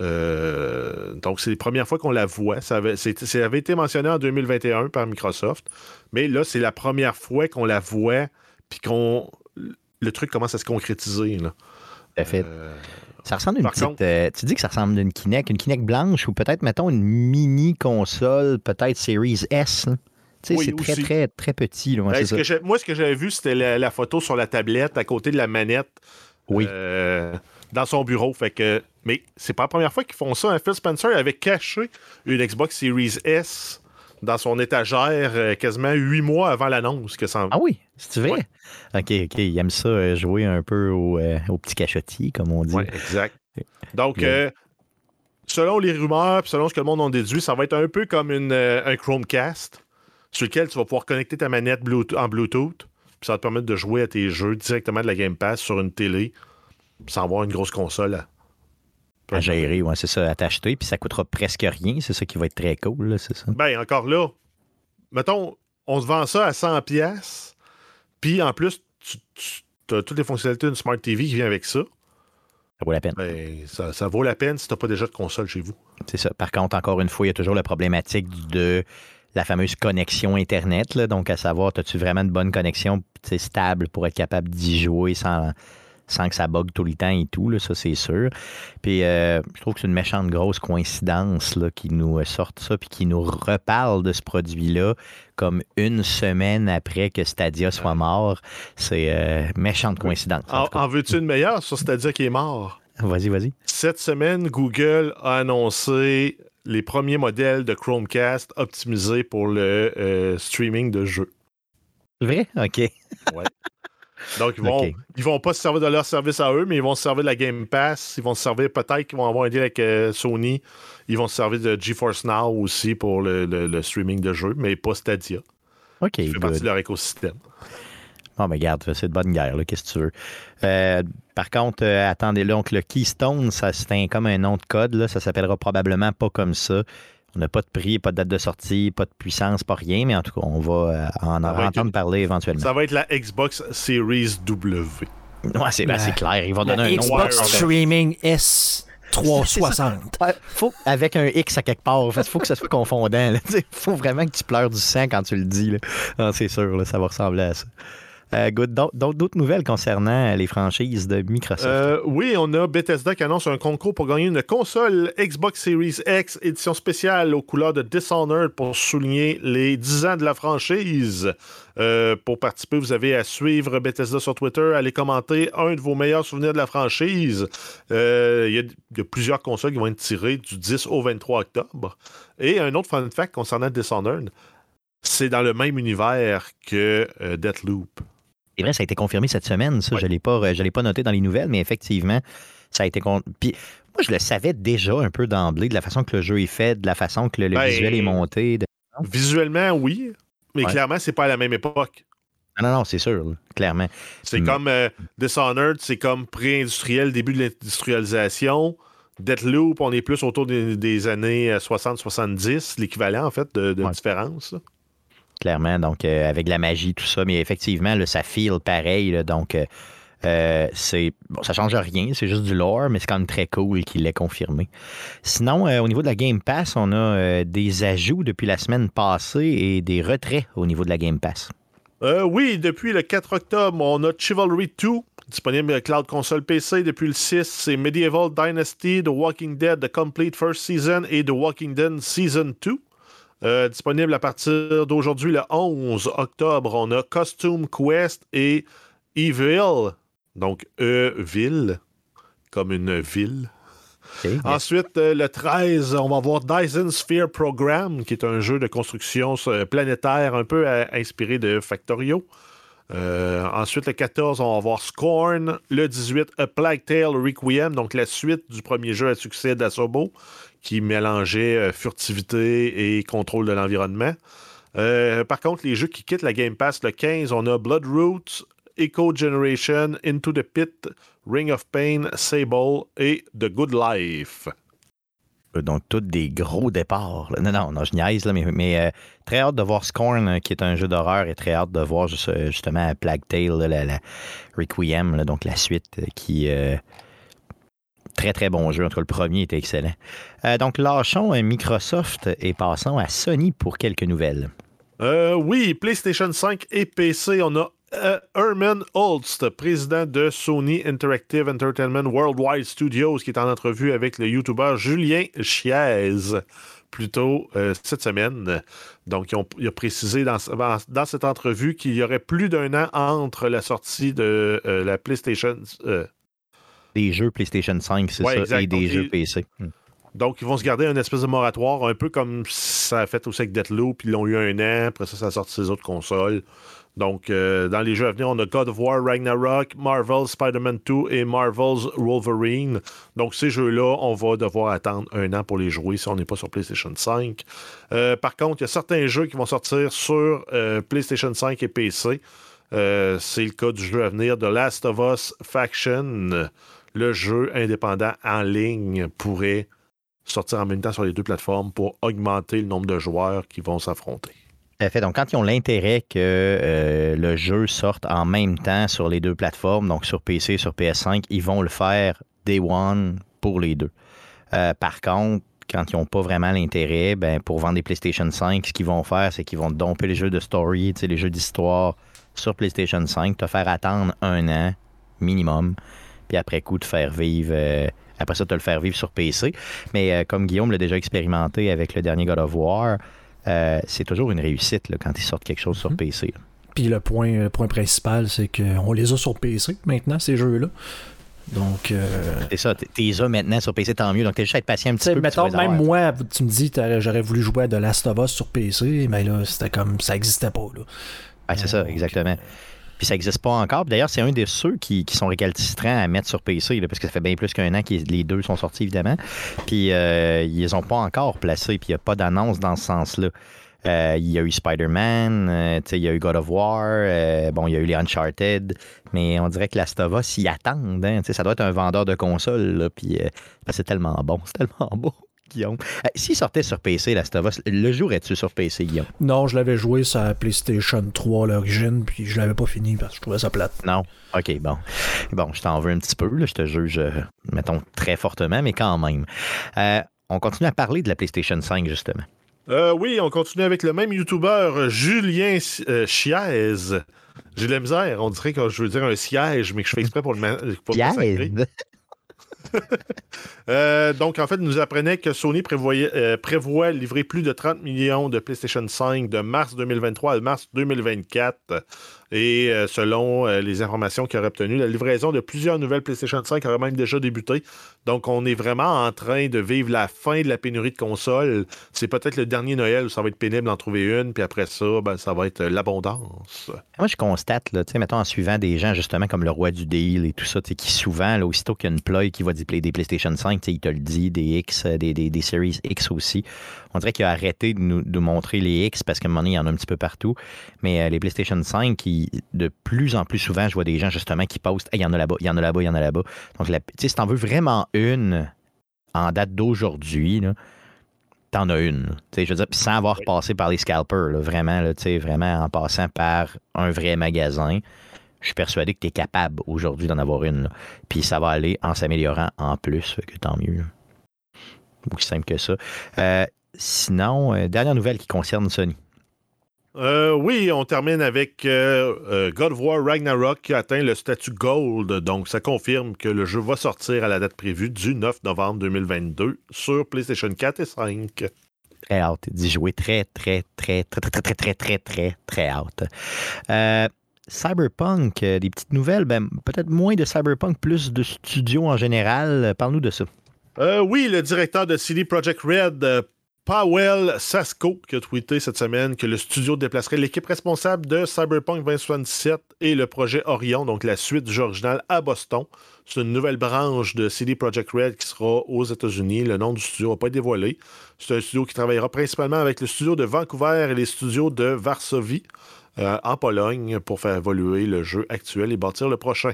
Euh, donc, c'est la première fois qu'on la voit. Ça avait, été mentionné en 2021 par Microsoft. Mais là, c'est la première fois qu'on la voit. Puis qu'on. Le truc commence à se concrétiser. Là. fait. Euh, Ça ressemble à une Par petite. contre- euh, tu dis que ça ressemble à une Kinect, une Kinect blanche ou peut-être, mettons, une mini console, peut-être Series S. Oui, c'est très, très, très petit. là, ouais, Ben, ce que moi, ce que j'avais vu, c'était la, la photo sur la tablette à côté de la manette. Oui. euh, dans son bureau. Fait que, mais c'est pas la première fois qu'ils font ça. hein. Phil Spencer avait caché une Xbox Series S dans son étagère euh, quasiment huit mois avant l'annonce que ça Ah oui, c'est vrai. Ouais. OK, OK. Il aime ça euh, jouer un peu au, euh, au petit cachotier, comme on dit. Exact. Donc, euh, selon les rumeurs, puis selon ce que le monde en déduit, ça va être un peu comme une, euh, un Chromecast sur lequel tu vas pouvoir connecter ta manette Bluetooth- en Bluetooth. Puis ça va te permettre de jouer à tes jeux directement de la Game Pass sur une télé sans avoir une grosse console. À- gérer, ouais, c'est ça, à t'acheter, puis ça coûtera presque rien. C'est ça qui va être très cool, là, c'est ça. Ben, encore là, mettons, on se vend ça à 100$, piastres, puis en plus, tu, as toutes les fonctionnalités d'une Smart TV qui vient avec ça. Ça vaut la peine. Ben, ça, ça vaut la peine si tu n'as pas déjà de console chez vous. C'est ça. Par contre, encore une fois, il y a toujours la problématique de la fameuse connexion Internet. là. Donc, à savoir, as-tu vraiment une bonne connexion stable pour être capable d'y jouer sans, sans que ça bug tout le temps et tout, là, ça c'est sûr. Puis euh, je trouve que c'est une méchante grosse coïncidence là, qui nous euh, sorte ça puis qui nous reparle de ce produit-là comme une semaine après que Stadia soit mort. C'est euh, méchante coïncidence. en veux-tu une meilleure sur Stadia qui est mort? Vas-y, vas-y. Cette semaine, Google a annoncé les premiers modèles de Chromecast optimisés pour le euh, streaming de jeux. Vrai? OK. Donc, ils vont, ils vont pas se servir de leur service à eux, mais ils vont se servir de la Game Pass. Ils vont se servir, peut-être qu'ils vont avoir un deal avec euh, Sony. Ils vont se servir de GeForce Now aussi pour le, le- le streaming de jeux, mais pas Stadia. OK, Ça fait good. partie de leur écosystème. Bon, mais garde, c'est de bonne guerre, là, qu'est-ce que tu veux. Euh, par contre, euh, attendez là, donc le Keystone, ça c'est comme un nom de code, là, ça s'appellera probablement pas comme ça. On n'a pas de prix, pas de date de sortie, pas de puissance, pas rien, mais en tout cas, on va euh, en va entendre parler éventuellement. Ça va être la Xbox Series W. Ouais, c'est ben, c'est clair, ils vont donner un nom. Xbox. Streaming S360. [laughs] Ouais, faut, avec un X à quelque part. Il faut que ça soit confondant. Il faut vraiment que tu pleures du sang quand tu le dis. Ah, c'est sûr, là, ça va ressembler à ça. Euh. D'autres- nouvelles concernant les franchises de Microsoft? Euh, oui, on a Bethesda qui annonce un concours pour gagner une console Xbox Series X édition spéciale aux couleurs de Dishonored pour souligner les 10 ans de la franchise. Euh, pour participer, vous avez à suivre Bethesda sur Twitter, aller commenter un de vos meilleurs souvenirs de la franchise. Il y, y a plusieurs consoles qui vont être tirées du 10 au 23 octobre. Et un autre fun fact concernant Dishonored, c'est dans le même univers que Deathloop. C'est vrai, ça a été confirmé cette semaine. Ça, je ne l'ai pas, je l'ai pas noté dans les nouvelles, mais effectivement, ça a été. con- Puis, moi, je le savais déjà un peu d'emblée, de la façon que le jeu est fait, de la façon que le, le Ben, visuel est monté. de- Visuellement, oui, mais Ouais. clairement, c'est pas à la même époque. Non, non, non, c'est sûr, clairement. C'est Mm. comme euh, Dishonored, c'est comme pré-industriel, début de l'industrialisation. Deathloop, on est plus autour des, des années euh, 60-70, l'équivalent en fait de, de Ouais. différence. Clairement, donc euh, avec la magie, tout ça, mais effectivement, ça feel pareil. donc, euh, euh, c'est bon, ça change rien, c'est juste du lore, mais c'est quand même très cool qu'il l'ait confirmé. Sinon, au niveau de la Game Pass, on a des ajouts depuis la semaine passée et des retraits au niveau de la Game Pass. Oui, depuis le 4 octobre, on a Chivalry 2, disponible Cloud Console PC. Depuis le 6, c'est Medieval Dynasty, The Walking Dead, The Complete First Season et The Walking Dead Season 2. Euh, disponible à partir d'aujourd'hui, le 11 octobre, on a Costume Quest et Evil, donc E-Ville, comme une ville. Ensuite, euh, le 13, on va voir Dyson Sphere Program, qui est un jeu de construction euh, planétaire un peu inspiré de Factorio. Euh, ensuite, le 14, on va voir Scorn. Le 18, A Plague Tale Requiem, donc la suite du premier jeu à succès d'Asobo, qui mélangeait euh, furtivité et contrôle de l'environnement. Euh, par contre, les jeux qui quittent la Game Pass le 15, on a Bloodroots, Echo Generation, Into the Pit, Ring of Pain, Sable et The Good Life. Donc, tous des gros départs. Non, non, non, je niaise, mais, euh, très hâte de voir Scorn, euh, qui est un jeu d'horreur, et très hâte de voir juste, euh, justement Plague Tale, la, Requiem, donc la suite euh, qui. euh, très, très bon jeu. En tout cas, le premier était excellent. Euh, donc, lâchons euh, Microsoft et passons à Sony pour quelques nouvelles. Euh, oui, PlayStation 5 et PC, on a euh, Herman Holst, président de Sony Interactive Entertainment Worldwide Studios, qui est en entrevue avec le YouTuber Julien Chiez plus tôt euh, cette semaine. Donc, il a précisé dans, cette entrevue qu'il y aurait plus d'un an entre la sortie de euh, la PlayStation. Des jeux PlayStation 5, c'est ça, et des jeux PC. Hmm. Donc, ils vont se garder un espèce de moratoire, un peu comme ça a fait aussi avec Deathloop. Ils l'ont eu un an, après ça, ça a sorti ses autres consoles. Donc, euh, dans les jeux à venir, on a God of War, Ragnarok, Marvel, Spider-Man 2 et Marvel's Wolverine. Donc, ces jeux-là, on va devoir attendre un an pour les jouer si on n'est pas sur PlayStation 5. Euh, par contre, il y a certains jeux qui vont sortir sur euh, PlayStation 5 et PC. C'est le cas du jeu à venir de Last of Us Faction. Le jeu indépendant en ligne pourrait sortir en même temps sur les deux plateformes pour augmenter le nombre de joueurs qui vont s'affronter. Fait. Donc, quand ils ont l'intérêt que euh, le jeu sorte en même temps sur les deux plateformes, donc sur PC et sur PS5, ils vont le faire day one pour les deux. Euh, par contre, quand ils n'ont pas vraiment l'intérêt, ben, pour vendre des PlayStation 5, ce qu'ils vont faire, c'est qu'ils vont domper les jeux de story, les jeux d'histoire sur PlayStation 5, te faire attendre un an minimum, puis après coup, te faire vivre. Euh, après ça, te le faire vivre sur PC. Mais comme Guillaume l'a déjà expérimenté avec le dernier God of War, euh, c'est toujours une réussite quand ils sortent quelque chose sur mhm. PC. Puis le point, le point principal, c'est qu'on les a sur PC maintenant, ces jeux-là. Donc. Euh... C'est ça, tu les as maintenant sur PC, tant mieux. Donc, t'es juste à être patient un petit peu. Mettons, même moi, tu me dis, j'aurais voulu jouer à The Last of Us sur PC, mais là, c'était comme, ça n'existait pas. Là. Ah, c'est ça, exactement. Puis ça n'existe pas encore. D'ailleurs, c'est un de ceux qui, sont récalcitrants à mettre sur PC, parce que ça fait bien plus qu'un an que les deux sont sortis, évidemment. Puis euh, ils les ont pas encore placés, puis il n'y a pas d'annonce dans ce sens-là. Euh, il y a eu Spider-Man, euh, il y a eu God of War, bon, il y a eu les Uncharted, mais on dirait que Last of Us s'y attendent. Hein, ça doit être un vendeur de consoles, puis c'est tellement bon, c'est tellement [laughs] beau. Guillaume. Euh, s'il sortait sur PC, Last of Us, le jouerais-tu sur PC, Guillaume? Non, je l'avais joué sur PlayStation 3 à l'origine, puis je l'avais pas fini parce que je trouvais ça plate. Non? OK, bon. Bon, je t'en veux un petit peu, là, je te juge, euh, mettons, très fortement, mais quand même. Euh, on continue à parler de la PlayStation 5, justement. oui, on continue avec le même YouTuber, Julien Chiez. J'ai de la misère, on dirait que je veux dire un siège, mais que je fais exprès pour le, pour [laughs] Euh, donc, en fait, nous apprenait que Sony prévoyait, euh, prévoit livrer plus de 30 millions de PlayStation 5 de mars 2023 à mars 2024. Et euh, selon euh, les informations qu'il aurait obtenues, la livraison de plusieurs nouvelles PlayStation 5 aurait même déjà débuté. Donc, on est vraiment en train de vivre la fin de la pénurie de consoles. C'est peut-être le dernier Noël où ça va être pénible d'en trouver une, puis après ça, ben, ça va être l'abondance. Moi, je constate, là, mettons, en suivant des gens justement comme le roi du deal et tout ça, qui souvent, là, aussitôt qu'il y a une ploy qui va displayer des PlayStation 5, il te le dit, des X, euh, des, des, des Series X aussi. On dirait qu'il a arrêté de nous de montrer les X parce qu'à un moment donné, il y en a un petit peu partout. Mais les PlayStation 5, qui de plus en plus souvent, je vois des gens justement qui postent il y en a là-bas, il y en a là-bas, il y en a là-bas. Donc, si tu en veux vraiment une en date d'aujourd'hui, t'en as une. Je veux dire, sans avoir passé par les scalpers, vraiment, là, vraiment en passant par un vrai magasin, je suis persuadé que tu es capable aujourd'hui d'en avoir une. Puis ça va aller en s'améliorant en plus, que tant mieux. Aussi simple que ça. Euh, sinon, euh, dernière nouvelle qui concerne Sony. Euh, oui, on termine avec euh, God of War Ragnarok qui atteint le statut Gold. Donc, ça confirme que le jeu va sortir à la date prévue du 9 novembre 2022 sur PlayStation 4 et 5. Très hâte d'y jouer. Très, très, très, très, très, très, très, très, très, très hâte. Cyberpunk, des petites nouvelles, ben, peut-être moins de Cyberpunk, plus de studios en général. Parle-nous de ça. oui, le directeur de CD Projekt Red Powell Sasko qui a tweeté cette semaine que le studio déplacerait l'équipe responsable de Cyberpunk 2077 et le projet Orion, donc la suite du jeu original, à Boston. C'est une nouvelle branche de CD Projekt Red qui sera aux États-Unis. Le nom du studio n'a pas été dévoilé. C'est un studio qui travaillera principalement avec le studio de Vancouver et les studios de Varsovie euh, en Pologne pour faire évoluer le jeu actuel et bâtir le prochain.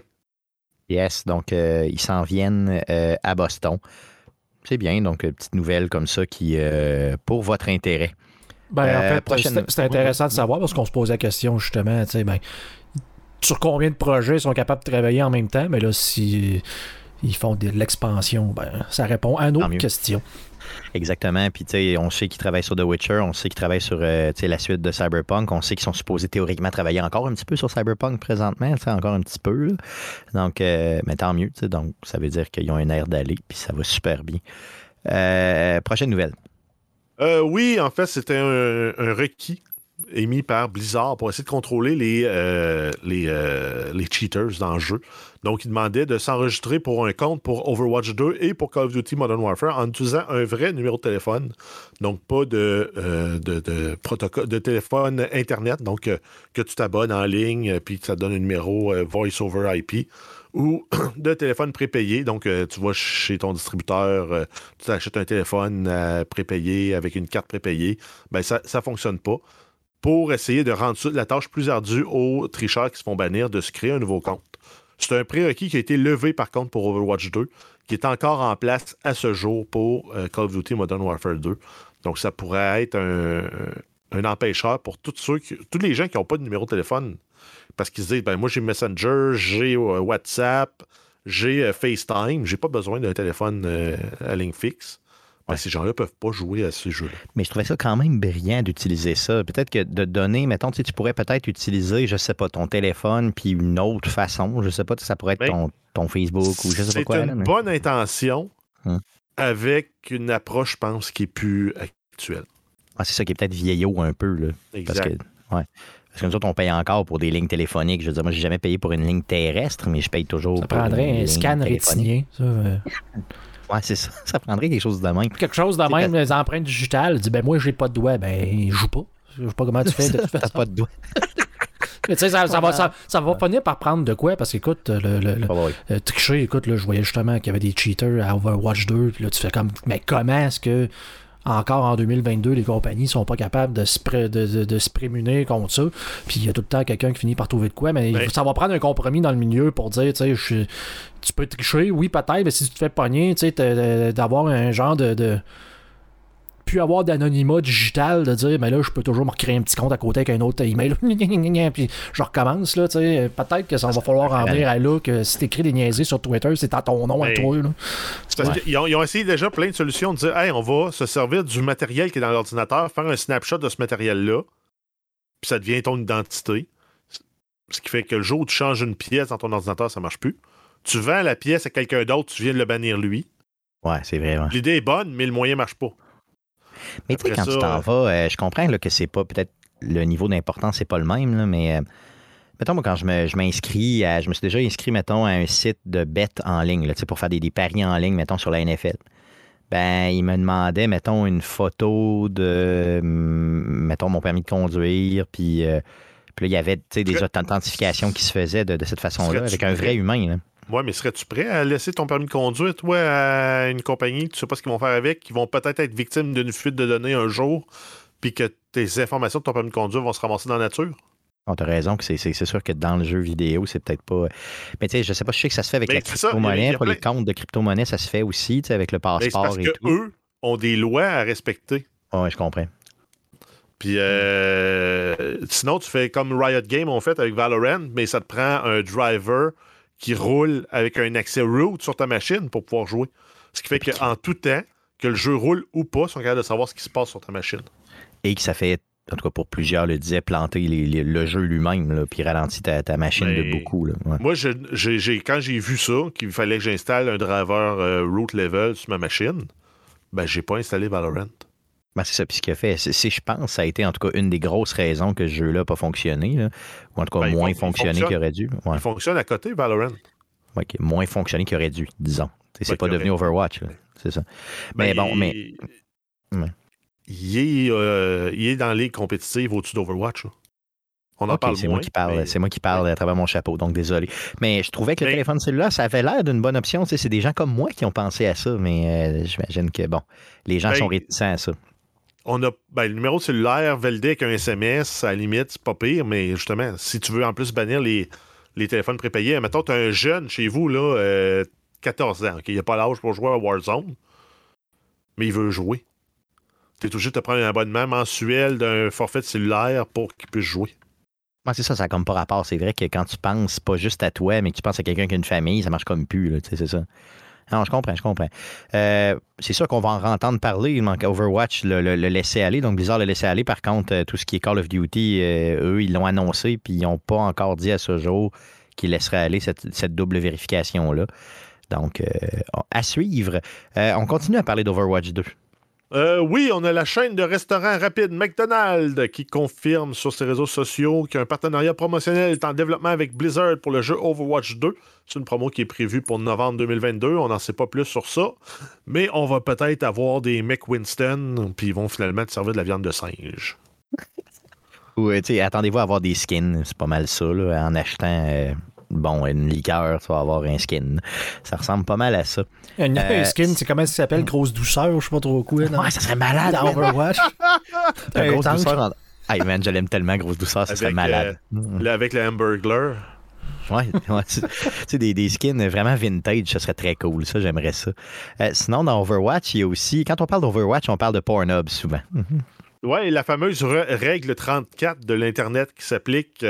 Yes, donc euh, ils s'en viennent euh, à Boston. C'est bien, donc une petite nouvelle comme ça qui euh, pour votre intérêt. Ben, en euh, fait, c'est intéressant de savoir parce qu'on se pose la question justement, tu sais, ben, sur combien de projets ils sont capables de travailler en même temps, mais là, si ils font de l'expansion, ben, ça répond à nos questions. Exactement. Puis, tu sais, on sait qu'ils travaillent sur The Witcher, on sait qu'ils travaillent sur euh, la suite de Cyberpunk, on sait qu'ils sont supposés théoriquement travailler encore un petit peu sur Cyberpunk présentement, encore un petit peu. Donc, euh, mais tant mieux. Donc, ça veut dire qu'ils ont un air d'aller, puis ça va super bien. Euh, prochaine nouvelle. Oui, en fait, c'était un requis émis par Blizzard pour essayer de contrôler les, euh, les, euh, les cheaters dans le jeu. Donc, il demandait de s'enregistrer pour un compte pour Overwatch 2 et pour Call of Duty Modern Warfare en utilisant un vrai numéro de téléphone. Donc, pas de, euh, de, de protocole de téléphone Internet. Donc, que tu t'abonnes en ligne puis que ça donne un numéro Voice over IP [clears throat] ou [clears throat] de téléphone prépayé. Donc, tu vas chez ton distributeur, tu t'achètes un téléphone prépayé avec une carte prépayée. Ben, ça ne fonctionne pas. Pour essayer de rendre la tâche plus ardue aux tricheurs qui se font bannir de se créer un nouveau compte. C'est un prérequis qui a été levé par contre pour Overwatch 2, qui est encore en place à ce jour pour euh, Call of Duty Modern Warfare 2. Donc, ça pourrait être un, empêcheur pour tous ceux qui, tous les gens qui n'ont pas de numéro de téléphone. Parce qu'ils se disent, ben moi j'ai Messenger, j'ai euh, WhatsApp, j'ai euh, FaceTime, j'ai pas besoin d'un téléphone à ligne fixe. Ben, Ces gens-là peuvent pas jouer à ces jeux-là. Mais je trouvais ça quand même brillant d'utiliser ça. Peut-être que de donner, mettons, tu sais, tu pourrais peut-être utiliser, je sais pas, ton téléphone, puis une autre façon, je sais pas, ça pourrait être Ben, ton, ton Facebook ou je sais pas C'est quoi. une là, mais- bonne intention Hum. avec une approche, je pense, qui est plus actuelle. Ah, c'est ça qui est peut-être vieillot un peu, là. Parce Exact. que, ouais. Parce que nous autres, on paye encore pour des lignes téléphoniques. Je veux dire, moi, j'ai jamais payé pour une ligne terrestre, mais je paye toujours Ça pour une prendrait un scan rétinien. Ça, euh. Ouais, c'est ça. [laughs] Ça prendrait quelque chose de même. quelque chose de même, les empreintes digitales. Dis, ben moi, j'ai pas de doigt. Ben, joue pas. Je sais pas comment tu fais de toute [laughs] T'as pas de doigt. Mais tu sais, ça, ça va, ça, ça va finir par prendre de quoi? Parce qu'écoute, le, le, le- ouais. euh, tricher, écoute, là, je voyais justement qu'il y avait des cheaters à Overwatch 2. Puis là, tu fais comme, mais comment est-ce que, encore en 2022, les compagnies sont pas capables de se, pré- de, de- de se prémunir contre ça? Puis il y a tout le temps quelqu'un qui finit par trouver de quoi. Mais ça va prendre un compromis dans le milieu pour dire, tu sais, je suis- tu peux tricher, oui, peut-être, mais si tu te fais pogner, tu sais, t'as- d'avoir un genre de. de puis avoir d'anonymat digital, de dire, mais là, je peux toujours me recréer un petit compte à côté avec un autre email, [laughs] puis je recommence, là, tu sais, peut-être que ça va falloir en venir à là, que si t'écris des niaiseries sur Twitter, c'est à ton nom à Mais- toi, là. C'est parce Ouais. qu'ils ont, ils ont essayé déjà plein de solutions de dire Hey, on va se servir du matériel qui est dans l'ordinateur, faire un snapshot de ce matériel-là, puis ça devient ton identité. Ce qui fait que le jour où tu changes une pièce dans ton ordinateur, ça marche plus. Tu vends la pièce à quelqu'un d'autre, tu viens de le bannir lui. Ouais, c'est vrai. ouais. L'idée est bonne, mais le moyen marche pas. Mais tu sais, quand ça, tu t'en vas, euh, je comprends là, que c'est pas peut-être le niveau d'importance, c'est pas le même, là, mais euh, mettons, moi, quand je me- je m'inscris, à- je me suis déjà inscrit, mettons, à un site de bêtes en ligne, là, pour faire des, des paris en ligne, mettons, sur la NFL. Ben, il me demandait, mettons, une photo de, hum, mettons, mon permis de conduire, puis, euh, puis là, il y avait, tu sais, des authentifications qui se faisaient de, de cette façon-là, avec un vrai humain, là. Ouais, mais serais-tu prêt à laisser ton permis de conduire, toi, à une compagnie, tu sais pas ce qu'ils vont faire avec, qui vont peut-être être victimes d'une fuite de données un jour, puis que tes informations de ton permis de conduire vont se ramasser dans la nature? On a raison que c'est- sûr que dans le jeu vidéo, c'est peut-être pas. Mais tu sais, je sais pas, je sais que ça se fait avec Ben, la crypto-monnaie. Pour les comptes de crypto-monnaie, ça se fait aussi, tu sais, avec le Ben, passeport parce et que tout. eux ont des lois à respecter. Ouais, je comprends. Puis euh, sinon, tu fais comme Riot Games ont fait avec Valorant, mais ça te prend un driver qui roule avec un accès root sur ta machine pour pouvoir jouer. Ce qui fait qu'en tout temps, que le jeu roule ou pas, ils sont capables de savoir ce qui se passe sur ta machine. Et que ça fait, en tout cas pour plusieurs le disaient, planter les- les- le jeu lui-même, puis ralentit ta, ta machine Ben, de beaucoup. Là. Ouais. Moi, je- quand j'ai vu ça, qu'il fallait que j'installe un driver euh, root level sur ma machine, ben j'ai pas installé Valorant. Ben, c'est ça. Puis ce qu'il a fait, c'est, c'est, je pense, ça a été en tout cas une des grosses raisons que ce jeu-là n'a pas fonctionné, là, ou en tout cas Ben, moins fon- fonctionné qu'il aurait dû. Ouais. Il fonctionne à côté, Valorant. Ouais, a moins fonctionné qu'il aurait dû, disons. C'est Ouais, pas devenu aurait- Overwatch, c'est ça. Mais Ben, bon, mais. il- Ouais. Il est, euh, il est dans les ligue compétitive au-dessus d'Overwatch. On en parle c'est moi qui parle, mais- c'est moi qui parle à travers mon chapeau, donc désolé. Mais je trouvais que le Mais- téléphone cellulaire, ça avait l'air d'une bonne option. C'est des gens comme moi qui ont pensé à ça, mais euh, j'imagine que bon, les gens Ben, sont réticents à ça. On a ben, le numéro de cellulaire validé avec un SMS, à la limite, c'est pas pire, mais justement, si tu veux en plus bannir les, les téléphones prépayés, mettons, tu as un jeune chez vous, là, euh, 14 ans, ok, il n'a pas l'âge pour jouer à Warzone, mais il veut jouer. Tu es obligé de te prendre un abonnement mensuel d'un forfait de cellulaire pour qu'il puisse jouer. Ouais, c'est ça, ça comme pas rapport. C'est vrai que quand tu penses pas juste à toi, mais que tu penses à quelqu'un qui a une famille, ça marche comme sais, c'est ça. Non, je comprends, je comprends. Euh, c'est sûr qu'on va en entendre parler. Il manque Overwatch le, le, laisser aller. Donc, Blizzard le laisser aller. Par contre, euh, tout ce qui est Call of Duty, eux, ils l'ont annoncé, puis ils n'ont pas encore dit à ce jour qu'ils laisseraient aller cette, cette double vérification-là. Donc, à suivre. on continue à parler d'Overwatch 2. Euh, oui, on a la chaîne de restaurants rapides McDonald's qui confirme sur ses réseaux sociaux qu'un partenariat promotionnel est en développement avec Blizzard pour le jeu Overwatch 2. C'est une promo qui est prévue pour novembre 2022. On n'en sait pas plus sur ça. Mais on va peut-être avoir des McWinston, puis ils vont finalement te servir de la viande de singe. Oui, attendez-vous à avoir des skins. C'est pas mal ça, en achetant. Euh, bon, une liqueur, tu vas avoir un skin. Ça ressemble pas mal à ça. Un, euh, skin, c'est comment ça s'appelle? Grosse douceur, je sais pas trop quoi. Ouais, ça serait malade. Dans Overwatch. [laughs] grosse douceur. En... Hey man, je l'aime tellement, grosse douceur, ça serait malade. Euh, avec le Hamburglar. Ouais, ouais tu sais, des, des, skins vraiment vintage, ça serait très cool. Ça, j'aimerais ça. Euh, sinon, dans Overwatch, il y a aussi. Quand on parle d'Overwatch, on parle de Pornhub souvent. Oui, la fameuse règle 34 de l'Internet qui s'applique.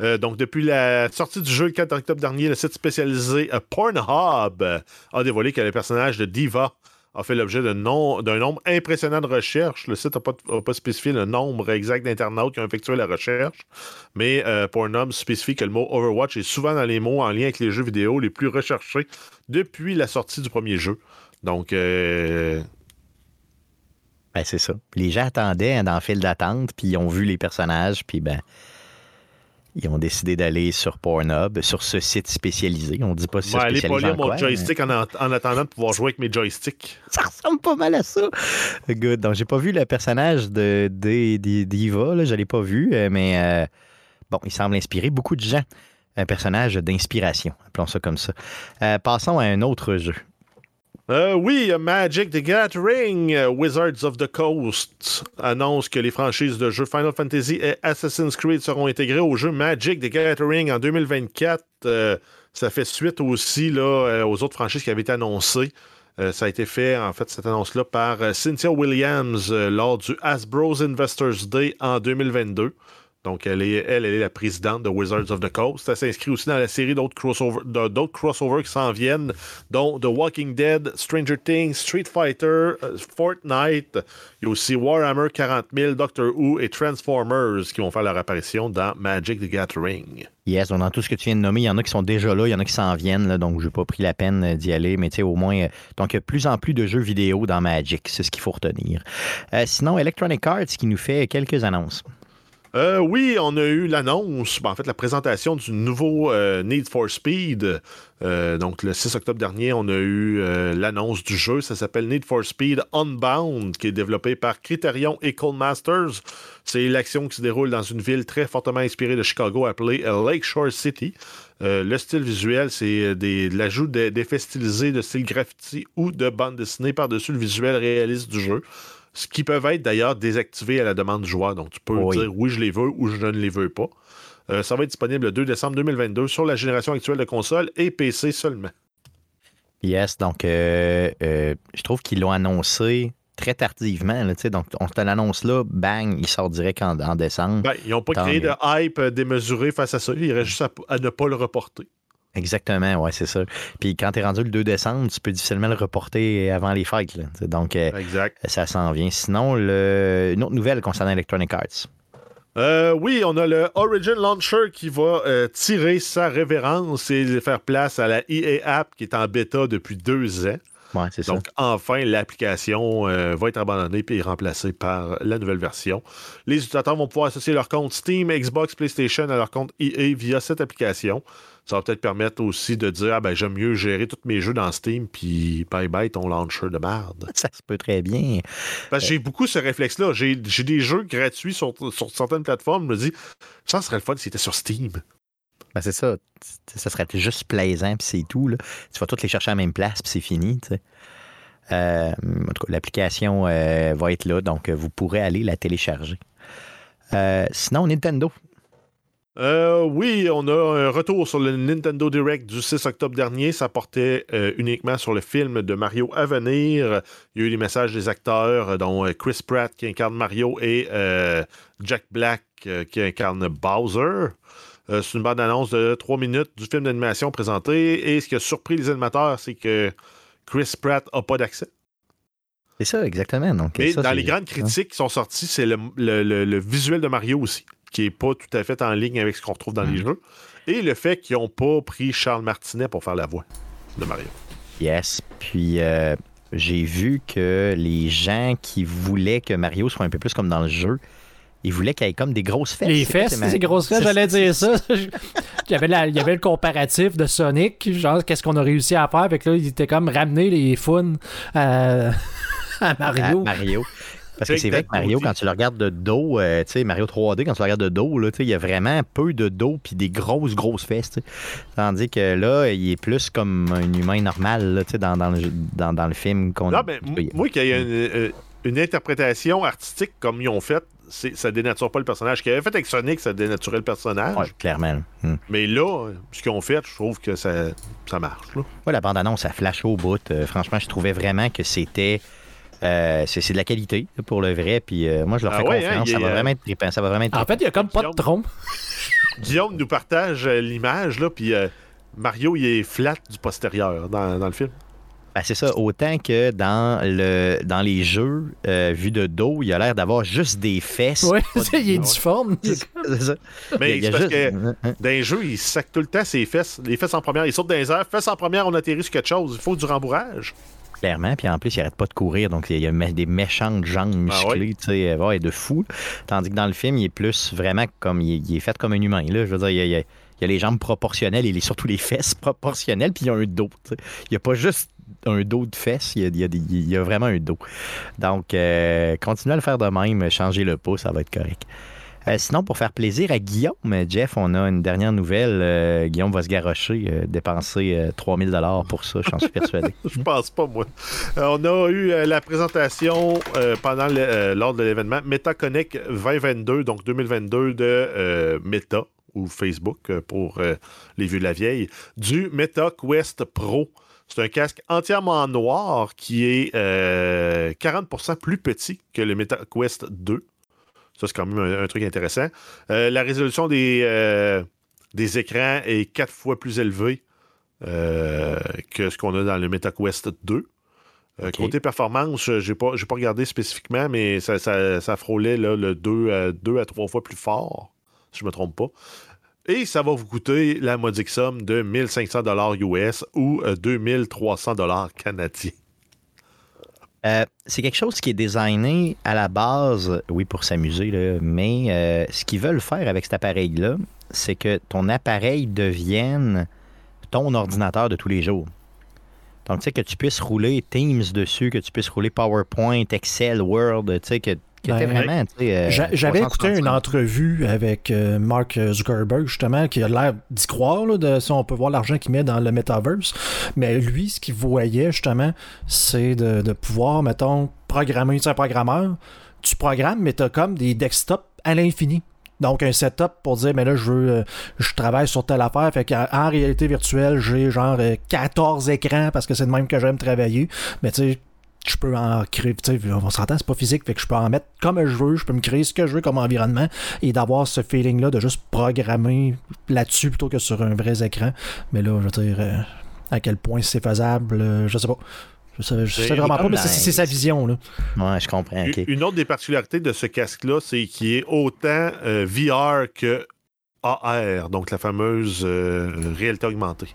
Euh, donc, depuis la sortie du jeu le 4 octobre dernier, le site spécialisé euh, Pornhub a dévoilé que le personnage de Diva a fait l'objet d'un nombre impressionnant de recherches. Le site n'a pas, spécifié le nombre exact d'internautes qui ont effectué la recherche, mais euh, Pornhub spécifie que le mot Overwatch est souvent dans les mots en lien avec les jeux vidéo les plus recherchés depuis la sortie du premier jeu. Donc, ben, c'est ça. Les gens attendaient dans le fil d'attente, puis ils ont vu les personnages, puis ben, ils ont décidé d'aller sur Pornhub, sur ce site spécialisé. On dit pas si c'est spécialisé aller polir mon joystick en, attendant de pouvoir jouer avec mes joysticks. [laughs] Ça ressemble pas mal à ça. Good. Donc, j'ai pas vu le personnage de, d'Eva, je l'ai pas vu, euh, mais euh, bon, il semble inspirer beaucoup de gens. Un personnage d'inspiration, appelons ça comme ça. Euh, passons à un autre jeu. Euh, oui, Magic the Gathering, euh, Wizards of the Coast annonce que les franchises de jeux Final Fantasy et Assassin's Creed seront intégrées au jeu Magic the Gathering en 2024. Euh, ça fait suite aussi là, aux autres franchises qui avaient été annoncées. ça a été fait, en fait, cette annonce-là par Cynthia Williams lors du Hasbro's Investors Day en 2022. Donc, elle est, la présidente de Wizards of the Coast. Elle s'inscrit aussi dans la série d'autres crossovers, d'autres crossovers qui s'en viennent, dont The Walking Dead, Stranger Things, Street Fighter, euh, Fortnite. Il y a aussi Warhammer 40 000, Doctor Who et Transformers qui vont faire leur apparition dans Magic the Gathering. Yes, dans tout ce que tu viens de nommer, il y en a qui sont déjà là, il y en a qui s'en viennent, donc je n'ai pas pris la peine euh, d'y aller, mais tu sais, au moins, euh, donc il y a plus en plus de jeux vidéo dans Magic, c'est ce qu'il faut retenir. sinon, Electronic Arts qui nous fait quelques annonces. Euh, oui, on a eu l'annonce, ben, en fait la présentation du nouveau euh, Need for Speed. Euh, donc le 6 octobre dernier, on a eu l'annonce du jeu. Ça s'appelle Need for Speed Unbound, qui est développé par Criterion et Masters. C'est l'action qui se déroule dans une ville très fortement inspirée de Chicago appelée Lakeshore City. le style visuel, c'est l'ajout d'effets stylisés de style graffiti ou de bande dessinée par-dessus le visuel réaliste du jeu ce qui peuvent être d'ailleurs désactivés à la demande du joueur. Donc, tu peux dire oui, je les veux ou je ne les veux pas. Euh, ça va être disponible le 2 décembre 2022 sur la génération actuelle de consoles et PC seulement. Yes, donc euh, euh, je trouve qu'ils l'ont annoncé très tardivement. donc, on te l'annonce là, bang, il sort direct en, décembre. Ben, ils n'ont pas créé de hype démesuré face à ça. Il reste juste à ne pas le reporter. Exactement, ouais, c'est ça. Puis quand tu es rendu le 2 décembre, tu peux difficilement le reporter avant les fêtes. Donc, euh, exact. ça s'en vient. Sinon, le... une autre nouvelle concernant Electronic Arts. Euh, oui, on a le Origin Launcher qui va euh, tirer sa révérence et faire place à la EA App qui est en bêta depuis deux ans. Ouais, c'est Donc, enfin, l'application va être abandonnée et remplacée par la nouvelle version. Les utilisateurs vont pouvoir associer leur compte Steam, Xbox, PlayStation à leur compte EA via cette application ça va peut-être permettre aussi de dire ah ben j'aime mieux gérer tous mes jeux dans Steam puis bye bye ton launcher de merde. [laughs] Ça se peut très bien. Parce que j'ai beaucoup ce réflexe-là. J'ai, des jeux gratuits sur, certaines plateformes. Je me dis ça serait le fun si c'était sur Steam. Ben c'est ça. Ça serait juste plaisant puis c'est tout. Là. Tu vas tous les chercher à la même place puis c'est fini. Euh, en tout cas, l'application euh, va être là, donc vous pourrez aller la télécharger. Euh, sinon, Nintendo. Euh, oui, on a un retour sur le Nintendo Direct du 6 octobre dernier. Ça portait euh, uniquement sur le film de Mario à venir. Il y a eu les messages des acteurs, dont euh, Chris Pratt qui incarne Mario et Jack Black qui incarne Bowser. c'est une bande annonce de trois minutes du film d'animation présenté. Et ce qui a surpris les animateurs, c'est que Chris Pratt n'a pas d'accent. C'est ça, exactement. Donc, Mais ça, dans les grandes critiques qui sont sorties, c'est le, le- le- le visuel de Mario aussi, qui n'est pas tout à fait en ligne avec ce qu'on retrouve dans les Mm. jeux. Et le fait qu'ils n'ont pas pris Charles Martinet pour faire la voix de Mario. Yes. Puis euh, j'ai vu que les gens qui voulaient que Mario soit un peu plus comme dans le jeu, ils voulaient qu'il y ait comme des grosses fesses. Les fesses, c'est ma- grosses fesses, j'allais dire ça. [laughs] il, y avait la- il y avait le comparatif de Sonic, genre qu'est-ce qu'on a réussi à faire, fait que là, il était comme ramener les fun à, à à Mario. Parce que c'est vrai que Mario, quand tu le regardes de dos, euh, tu sais, Mario 3D, quand tu le regardes de dos, là, il y a vraiment peu de dos puis des grosses, grosses fesses. tu sais. Tandis que là, il est plus comme un humain normal là, tu sais, dans, dans, le, dans, dans le film qu'on Non, mais moi, qu'il y ait une, euh, une interprétation artistique comme ils ont fait, ça dénature pas le personnage. Ce qu'ils avaient fait avec Sonic, ça dénaturait le personnage. Ouais, clairement. Hmm. Mais là, ce qu'ils ont fait, je trouve que ça, ça marche. là. Ouais, la bande-annonce, ça flash au bout. Euh, franchement, je trouvais vraiment que c'était. Euh, c'est de la qualité pour le vrai. Puis euh, moi, je leur Ah fais ouais, confiance. hein, il ça va a- vraiment être trippant. Ça va vraiment être En fait, il y a comme pas de tronc. [laughs] Guillaume nous partage euh, l'image, là, puis euh, Mario, il est flat du postérieur dans, dans le film. Ben, c'est ça. Autant que dans, le, dans les jeux, euh, vu de dos, il a l'air d'avoir juste des fesses. De- [laughs] il est difforme. [laughs] C'est c'est ça. Mais c'est parce juste- que dans les jeux, il sac tout le temps ses fesses. Les fesses en première, il saute dans les airs. Fesses en première, on atterrit sur quelque chose. Il faut du rembourrage. Clairement. Puis en plus, il arrête pas de courir. Donc, il y a des méchantes jambes Ah musclées. tu sais, euh, ouais, de fou. Tandis que dans le film, il est plus vraiment comme. Il est, il est fait comme un humain. Là. Je veux dire, il y a, il il a les jambes proportionnelles et surtout les fesses proportionnelles. Puis il y a un dos. Il n'y a pas juste un dos de fesses. Il y a, il y a des- il y a vraiment un dos. Donc, euh, continuez à le faire de même. Changez le pas, ça va être correct. Euh, sinon, pour faire plaisir à Guillaume, Jeff, on a une dernière nouvelle. Euh, Guillaume va se garrocher, euh, dépenser euh, 3000 pour ça, j'en suis persuadé. [laughs] Je pense pas, moi. Euh, on a eu euh, la présentation euh, pendant le- euh, lors de l'événement MetaConnect 2022, donc 2022 de euh, Meta ou Facebook euh, pour euh, les vieux de la vieille, du Meta Quest Pro. C'est un casque entièrement en noir qui est euh, 40% plus petit que le Meta Quest 2. Ça, c'est quand même un, un truc intéressant. Euh, la résolution des, euh, des écrans est quatre fois plus élevée euh, que ce qu'on a dans le MetaQuest 2. Euh, Ok. Côté performance, je n'ai pas, pas regardé spécifiquement, mais ça, ça, ça frôlait là, le 2 à, 2 à 3 fois plus fort, si je ne me trompe pas. Et ça va vous coûter la modique somme de 1500 US ou euh, 2300 canadiens. Euh, c'est quelque chose qui est designé à la base, oui, pour s'amuser, là, mais euh, ce qu'ils veulent faire avec cet appareil-là, c'est que ton appareil devienne ton ordinateur de tous les jours. Donc, tu sais, que tu puisses rouler Teams dessus, que tu puisses rouler PowerPoint, Excel, Word, tu sais, que, Ben, vraiment, euh, J'a- J'avais écouté 335. une entrevue avec euh, Mark Zuckerberg, justement, qui a l'air d'y croire, là, de, si on peut voir l'argent qu'il met dans le metaverse. Mais lui, ce qu'il voyait, justement, c'est de, de pouvoir, mettons, programmer. Tu un programmeur, tu programmes, mais tu as comme des desktops à l'infini. Donc, un setup pour dire, mais là, je veux, euh, je travaille sur telle affaire. Fait qu'en en réalité virtuelle, j'ai genre euh, 14 écrans parce que c'est de même que j'aime travailler. Mais tu sais, je peux en créer, tu sais, on s'entend, c'est pas physique, fait que je peux en mettre comme je veux, je peux me créer ce que je veux comme environnement et d'avoir ce feeling-là de juste programmer là-dessus plutôt que sur un vrai écran. Mais là, je veux dire, euh, à quel point c'est faisable, euh, je sais pas. Je sais, je sais vraiment pas, mais c'est sa vision, là. Ouais, je comprends. Une autre des particularités de ce casque-là, c'est qu'il est autant euh, VR que AR, donc la fameuse euh, réalité augmentée.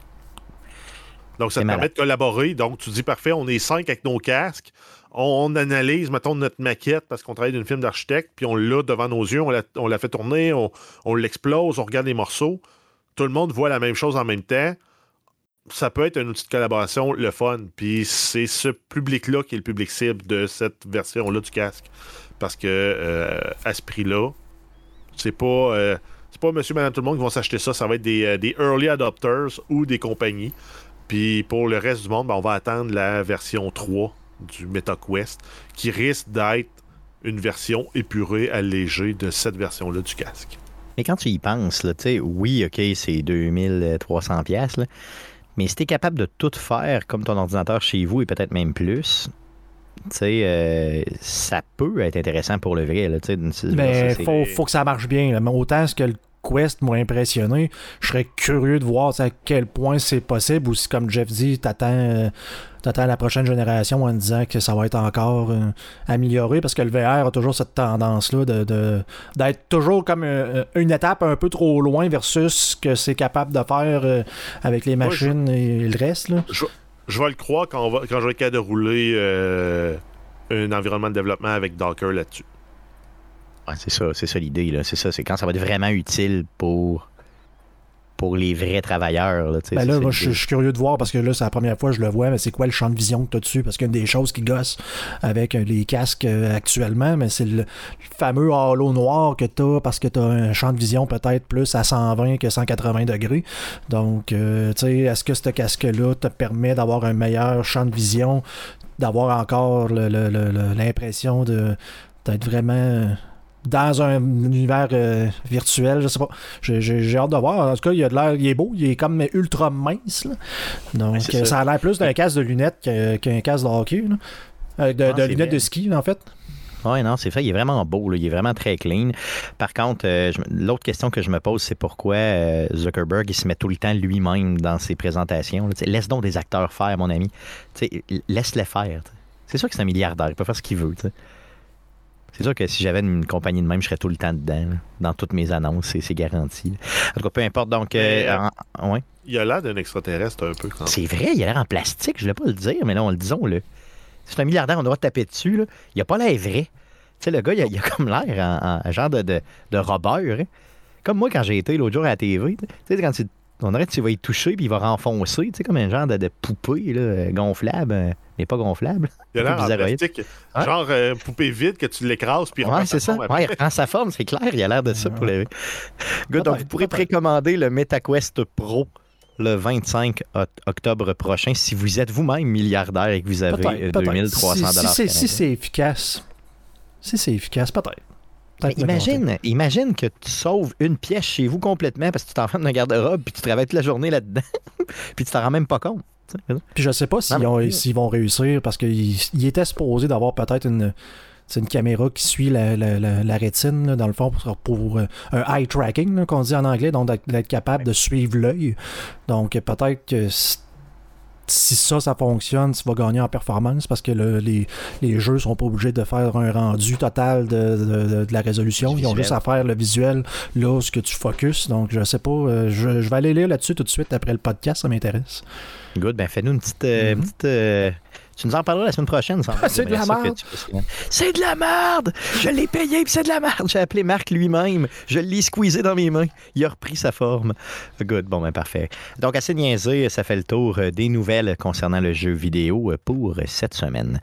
Donc, ça te permet de collaborer. Donc, tu dis, parfait, on est cinq avec nos casques. On, on analyse, mettons, notre maquette parce qu'on travaille d'une film d'architecte, puis on l'a devant nos yeux, on la, on la fait tourner, on, on l'explose, on regarde les morceaux. Tout le monde voit la même chose en même temps. Ça peut être un outil de collaboration, le fun. Puis c'est ce public-là qui est le public cible de cette version-là du casque. Parce que euh, à ce prix-là, c'est pas, euh, c'est pas monsieur, madame, tout le monde qui vont s'acheter ça. Ça va être des, euh, des early adopters ou des compagnies. Puis pour le reste du monde, ben, on va attendre la version 3 du MetaQuest qui risque d'être une version épurée, allégée de cette version-là du casque. Mais quand tu y penses, là, tu sais, oui, OK, c'est 2300 pièces, mais si tu es capable de tout faire comme ton ordinateur chez vous et peut-être même plus, tu sais, euh, ça peut être intéressant pour le vrai. Là, Mais c'est- faut, faut que ça marche bien. là. Mais Autant ce que le Quest m'a impressionné. Je serais curieux de voir à quel point c'est possible ou si, comme Jeff dit, t'attends euh, t'attends la prochaine génération en disant que ça va être encore euh, amélioré parce que le VR a toujours cette tendance-là de, d'être toujours comme euh, une étape un peu trop loin versus ce que c'est capable de faire avec les machines et le reste. Là. Je, vais le croire quand, va, quand je vais être capable de rouler un environnement de développement avec Docker là-dessus c'est ça, c'est ça l'idée. C'est ça, c'est quand ça va être vraiment utile pour pour les vrais travailleurs. Là, ben là moi, je, suis curieux de voir parce que là, c'est la première fois que je le vois, mais c'est quoi le champ de vision que tu as dessus? Parce qu'une des choses qui gosse avec euh, les casques euh, actuellement, mais c'est le, fameux halo noir que tu as parce que tu as un champ de vision peut-être plus à 120 que 180 degrés. Donc, euh, tu sais, est-ce que ce casque-là te permet d'avoir un meilleur champ de vision, d'avoir encore l'impression de d'être vraiment dans un univers euh, virtuel, je sais pas. J'ai hâte de voir. En tout cas, il a de l'air, il est beau, il est comme ultra mince. Donc, ça. a l'air plus d'un casque de lunettes qu'un casque de hockey. Euh, de, lunettes de ski, en fait. Oui, non, c'est fait. Il est vraiment beau. Il est vraiment très clean. Par contre, euh, l'autre question que je me pose, c'est pourquoi Zuckerberg il se met tout le temps lui-même dans ses présentations. Laisse donc des acteurs faire, mon ami. Laisse-les faire. C'est sûr que c'est un milliardaire. Il peut faire ce qu'il veut. C'est sûr que si j'avais une compagnie de même, je serais tout le temps dedans, dans toutes mes annonces, c'est garanti. En tout cas, peu importe. Donc, euh, ouais. Il a l'air d'un extraterrestre un peu. C'est vrai, il a l'air en plastique, je ne voulais pas le dire, mais là, on le disons. Là. C'est un milliardaire, on doit taper dessus. Là. Il a pas l'air vrai. Tu sais, le gars, il a, il a comme l'air en, genre de, de, de robeur. Hein. Comme moi, quand j'ai été l'autre jour à la TV, tu sais, quand tu on aurait tu vas y toucher puis il va renfoncer, tu sais, comme un genre de, poupée là, gonflable, euh, mais pas gonflable. [laughs] Il a l'air en plastique. Genre euh, poupée vide que tu l'écrases puis ouais, c'est ça. Ouais, il reprend sa forme, c'est clair, il a l'air de ça pour les. Good, donc vous pourrez précommander le MetaQuest Pro le 25 octobre prochain si vous êtes vous-même milliardaire et que vous avez 2300 euh, Si, si c'est efficace, si c'est efficace, peut-être imagine, imagine que tu sauves une pièce chez vous complètement parce que tu t'enfermes dans un garde-robe puis tu travailles toute la journée là-dedans [laughs] puis tu t'en rends même pas compte. Puis je sais pas s'ils vont réussir parce qu'il était supposé d'avoir peut-être une, une caméra qui suit la, rétine, dans le fond, pour, euh, un eye tracking, qu'on dit en anglais, donc d'être capable de suivre l'œil. Donc peut-être que si ça, ça fonctionne, tu vas gagner en performance parce que les, les jeux sont pas obligés de faire un rendu total de, la résolution. Ils ont juste à faire le visuel là ce que tu focuses. Donc, je sais pas. Euh, je, vais aller lire là-dessus tout de suite après le podcast. Ça m'intéresse. Good. Ben, fais-nous une petite. Euh, mm-hmm. euh, tu nous en parleras la semaine prochaine. c'est de la merde. C'est de la merde. Je l'ai payé puis c'est de la merde. J'ai appelé Marc lui-même. Je l'ai squeezé dans mes mains. Il a repris sa forme. Good. Bon, ben parfait. Donc, assez niaisé, ça fait le tour euh, des nouvelles concernant le jeu vidéo euh, pour cette semaine.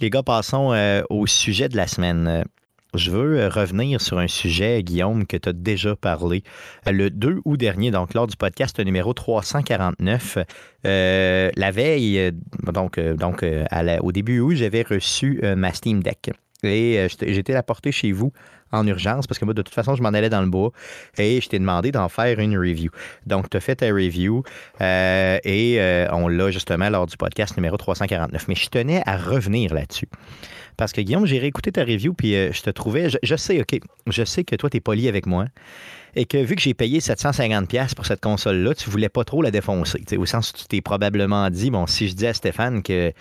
Les gars, passons euh, au sujet de la semaine. Je veux euh, revenir sur un sujet, Guillaume, que tu as déjà parlé euh, le 2 août dernier, donc lors du podcast numéro 349. Euh, la veille, donc, donc au début août, j'avais reçu ma Steam Deck. Et j'étais la porter chez vous en urgence parce que moi, de toute façon, je m'en allais dans le bois et je t'ai demandé d'en faire une review. Donc, tu as fait ta review et on l'a justement lors du podcast numéro 349. Mais je tenais à revenir là-dessus. Parce que Guillaume, j'ai réécouté ta review, puis euh, je te trouvais. Je, sais, OK, je sais que toi, tu es poli avec moi. Et que vu que j'ai payé 750$ pour cette console-là, tu voulais pas trop la défoncer. Au sens où tu t'es probablement dit, bon, si je dis à Stéphane que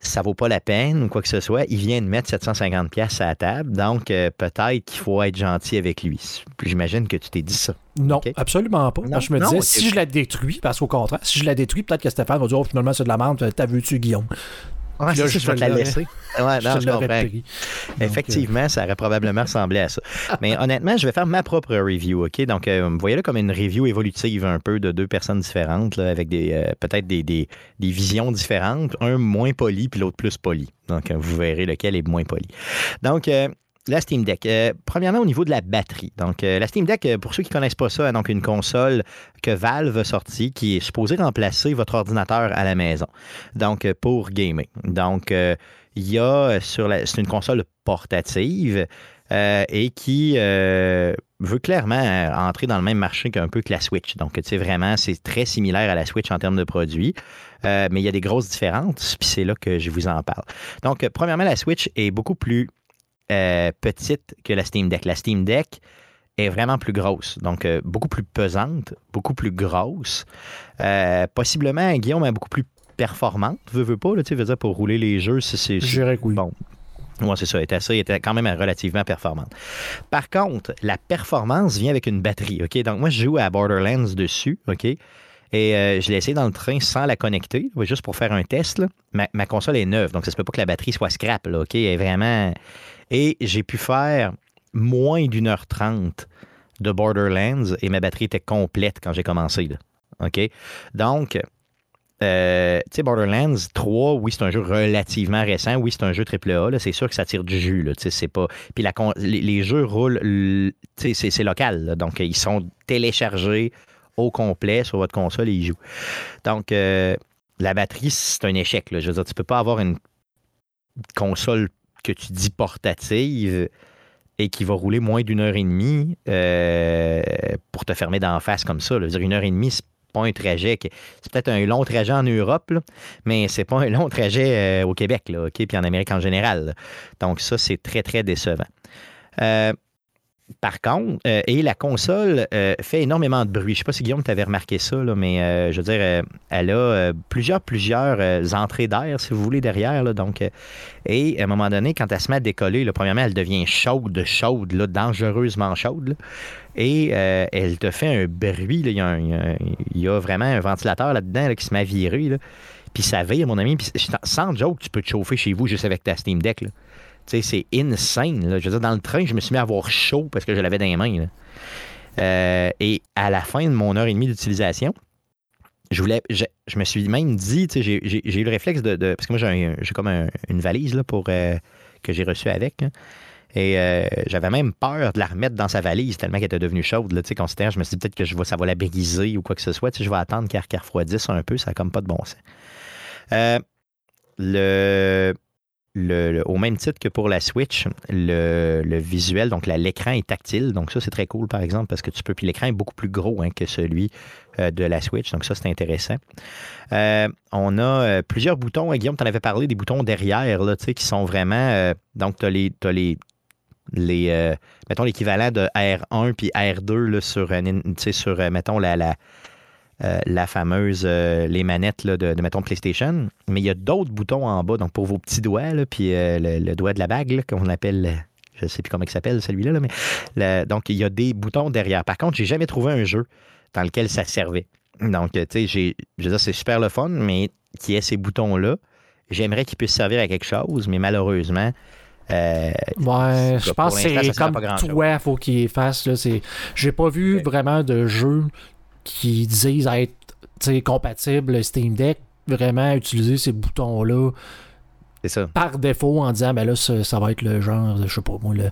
ça vaut pas la peine ou quoi que ce soit, il vient de mettre 750$ à la table. Donc, euh, peut-être qu'il faut être gentil avec lui. J'imagine que tu t'es dit ça. Non, absolument pas. je me disais, si je la détruis, parce qu'au contraire, si je la détruis, peut-être que Stéphane va dire, oh, finalement, c'est de la merde, t'as vu-tu, Guillaume? Ouais, là, je, vais te la laisser. Ouais, non, je, comprends. Effectivement, ça aurait probablement ressemblé à ça. [laughs] Mais honnêtement, je vais faire ma propre review, OK? Donc, euh, voyez-le comme une review évolutive un peu de deux personnes différentes, là, avec des euh, peut-être des, des, des, visions différentes, un moins poli puis l'autre plus poli. Donc, vous verrez lequel est moins poli. Donc, euh, la Steam Deck. Euh, premièrement, au niveau de la batterie. Donc, euh, la Steam Deck, euh, pour ceux qui ne connaissent pas ça, donc une console que Valve a sortie qui est supposée remplacer votre ordinateur à la maison. Donc, pour gamer. Donc, il y a sur la. C'est une console portative et qui veut clairement entrer dans le même marché qu'un peu que la Switch. Donc, tu sais, vraiment, c'est très similaire à la Switch en termes de produits. mais il y a des grosses différences, puis c'est là que je vous en parle. Donc, premièrement, la Switch est beaucoup plus euh, petite que la Steam Deck. La Steam Deck est vraiment plus grosse. Donc, euh, beaucoup plus pesante, beaucoup plus grosse. Euh, possiblement, Guillaume est beaucoup plus performante, veut, veut pas, là, tu veut dire, pour rouler les jeux, c'est... Je dirais que oui. Bon. Ouais, c'est ça. Elle était, assez- elle était quand même relativement performante. Par contre, la performance vient avec une batterie. OK? Donc, moi, je joue à Borderlands dessus. OK? Et euh, je l'ai essayé dans le train sans la connecter, juste pour faire un test. là. Ma, ma console est neuve, donc ça se peut pas que la batterie soit scrap. Là, OK? Elle est vraiment. Et j'ai pu faire moins d'une heure trente de Borderlands et ma batterie était complète quand j'ai commencé. OK? Donc, euh, tu sais, Borderlands 3, oui, c'est un jeu relativement récent. Oui, c'est un jeu AAA. C'est sûr que ça tire du jus. C'est pas... Puis la les, jeux roulent, c'est, local. donc, ils sont téléchargés au complet sur votre console et ils jouent. Donc, euh, la batterie, c'est un échec. là. Je veux dire, tu peux pas avoir une console que tu dis portative et qui va rouler moins d'une heure et demie euh, pour te fermer d'en face comme ça. une heure et demie, c'est pas un trajet. C'est peut-être un long trajet en Europe, là, mais c'est pas un long trajet euh, au Québec, là, OK? Puis en Amérique en général. Donc, ça, c'est très, très décevant. Euh, par contre, euh, et la console euh, fait énormément de bruit. Je ne sais pas si Guillaume t'avait remarqué ça, mais euh, je veux dire, elle a plusieurs, plusieurs entrées d'air, si vous voulez, derrière. donc, et à un moment donné, quand elle se met à décoller, là, premièrement, elle devient chaude, chaude, dangereusement chaude. et elle te fait un bruit. Il, y a vraiment un ventilateur là-dedans là, qui se met à virer. Puis ça vire, mon ami. Sans joke, tu peux te chauffer chez vous juste avec ta Steam Deck. C'est insane. Je veux dire, dans le train, je me suis mis à avoir chaud parce que je l'avais dans les mains. Euh, et à la fin de mon heure et demie d'utilisation, je voulais, je, je me suis même dit, j'ai- eu le réflexe de, de- parce que moi j'ai comme un- une valise là, pour euh, que j'ai reçue avec. là. Et euh, j'avais même peur de la remettre dans sa valise tellement qu'elle était devenue chaude. Je me suis dit peut-être que je vais, ça va la briser ou quoi que ce soit. Je vais attendre qu'elle refroidisse un peu. Ça n'a comme pas de bon sens. Le, au même titre que pour la Switch, le, visuel, donc l'écran est tactile. Donc ça, c'est très cool, par exemple, parce que tu peux. Puis l'écran est beaucoup plus gros hein, que celui euh, de la Switch. Donc ça, c'est intéressant. Euh, on a euh, plusieurs boutons. Guillaume, tu en avais parlé des boutons derrière, là, qui sont vraiment. donc, tu as les. t'as les les, mettons l'équivalent de R1 puis R2 là, sur, mettons, la, euh, la fameuse, euh, les manettes là, de, de, mettons, PlayStation. Mais il y a d'autres boutons en bas, donc pour vos petits doigts, là, puis euh, le, le doigt de la bague, qu'on appelle, je ne sais plus comment il s'appelle celui-là, là, mais le- donc il y a des boutons derrière. Par contre, j'ai jamais trouvé un jeu dans lequel ça servait. Donc, tu sais, j'ai- je veux dire, c'est super le fun, mais qui ait ces boutons-là, j'aimerais qu'ils puissent servir à quelque chose, mais malheureusement, euh, Ouais, je pense que c'est comme toi, faut qu'il fasse. Là, c'est... J'ai pas vu vraiment de jeux qui disent être tu sais, compatible Steam Deck. Vraiment utiliser ces boutons-là ça. par défaut en disant ben là ça, ça va être le genre je sais pas moi le,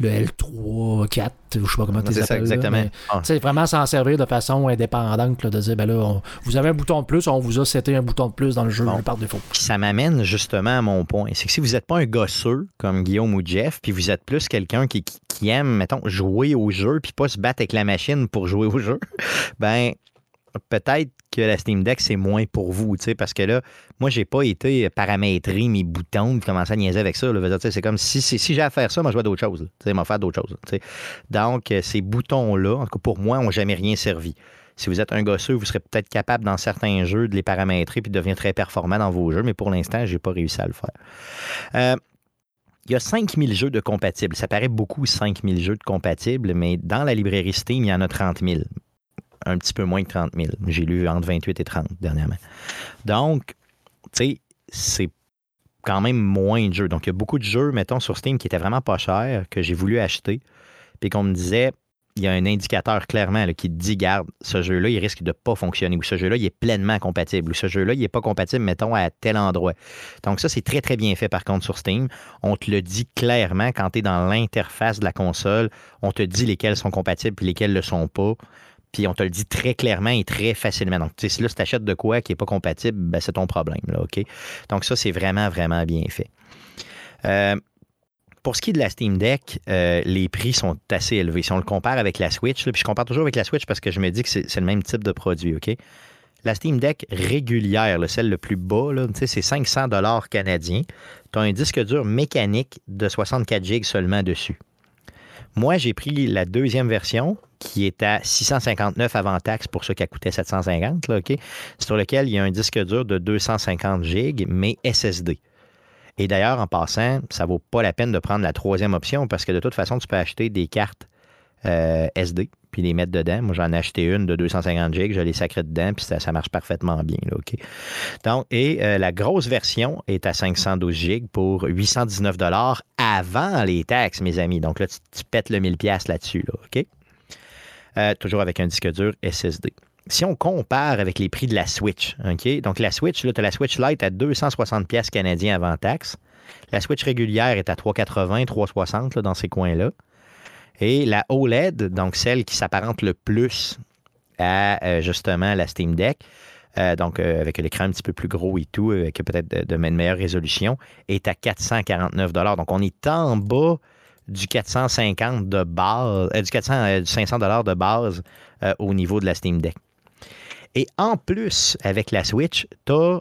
le L3 4 ou je sais pas comment tu les C'est ça, appelles, exactement. Ah. tu sais, vraiment s'en servir de façon indépendante là, de dire ben là on- vous avez un bouton de plus on vous a seté un bouton de plus dans le jeu Bon. par défaut ça m'amène justement à mon point. C'est que si vous n'êtes pas un gosseux comme Guillaume ou Jeff, puis vous êtes plus quelqu'un qui, qui- qui aime, mettons, jouer au jeu, puis pas se battre avec la machine pour jouer au jeu, [laughs] ben peut-être que la Steam Deck, c'est moins pour vous, parce que là, moi, j'ai pas été paramétrer mes boutons, puis commencer à niaiser avec ça. C'est comme si, si, j'ai à faire ça, moi, je vois d'autres choses. faire d'autres choses. Donc, euh, ces boutons-là, en tout cas pour moi, n'ont jamais rien servi. Si vous êtes un gosseux, vous serez peut-être capable dans certains jeux de les paramétrer puis de devenir très performant dans vos jeux, mais pour l'instant, j'ai pas réussi à le faire. Euh, il y a 5000 jeux de compatibles. Ça paraît beaucoup, 5000 jeux de compatibles, mais dans la librairie Steam, il y en a 30 000. Un petit peu moins que 30 000. J'ai lu entre 28 et 30 dernièrement. Donc, tu sais, c'est quand même moins de jeux. Donc, il y a beaucoup de jeux, mettons, sur Steam qui étaient vraiment pas chers, que j'ai voulu acheter, puis qu'on me disait, il y a un indicateur clairement qui te dit, garde, ce jeu-là, il risque de pas fonctionner, ou ce jeu-là, il est pleinement compatible, ou ce jeu-là, il n'est pas compatible, mettons, à tel endroit. Donc, ça, c'est très, très bien fait, par contre, sur Steam. On te le dit clairement quand tu es dans l'interface de la console. On te dit lesquels sont compatibles et lesquels ne le sont pas. Puis on te le dit très clairement et très facilement. Donc, si là, si tu achètes de quoi qui n'est pas compatible, ben, c'est ton problème. Là, OK? Donc, ça, c'est vraiment, vraiment bien fait. Euh, pour ce qui est de la Steam Deck, euh, les prix sont assez élevés. Si on le compare avec la Switch, puis je compare toujours avec la Switch parce que je me dis que c'est le même type de produit, OK? La Steam Deck régulière, celle le plus bas, c'est 500 dollars canadiens. Tu as un disque dur mécanique de 64 GB seulement dessus. Moi, j'ai pris la deuxième version qui est à 659 avant taxe pour ceux qui a coûté 750, là, sur lequel il y a un disque dur de 250 gigs, mais SSD. Et d'ailleurs, en passant, ça vaut pas la peine de prendre la troisième option parce que de toute façon, tu peux acheter des cartes euh, SD puis les mettre dedans. Moi, j'en ai acheté une de 250 GB, je l'ai sacré dedans, puis ça, marche parfaitement bien. Là? Donc, et euh, la grosse version est à 512 GB pour 819 avant les taxes, mes amis. Donc là, tu, pètes le 1000$ là-dessus. Là, OK? Euh, toujours avec un disque dur SSD. Si on compare avec les prix de la Switch, OK? Donc la Switch, tu as la Switch Lite à 260 pièces canadiens avant taxe. La Switch régulière est à 380, 360 là, dans ces coins-là. Et la OLED, donc celle qui s'apparente le plus à euh, justement la Steam Deck, euh, donc avec l'écran un petit peu plus gros et tout, avec peut-être de, de, meilleure résolution, est à 449 Donc on est en bas du 450 de base, du, 400, du 500 de base au niveau de la Steam Deck. Et en plus, avec la Switch, tu as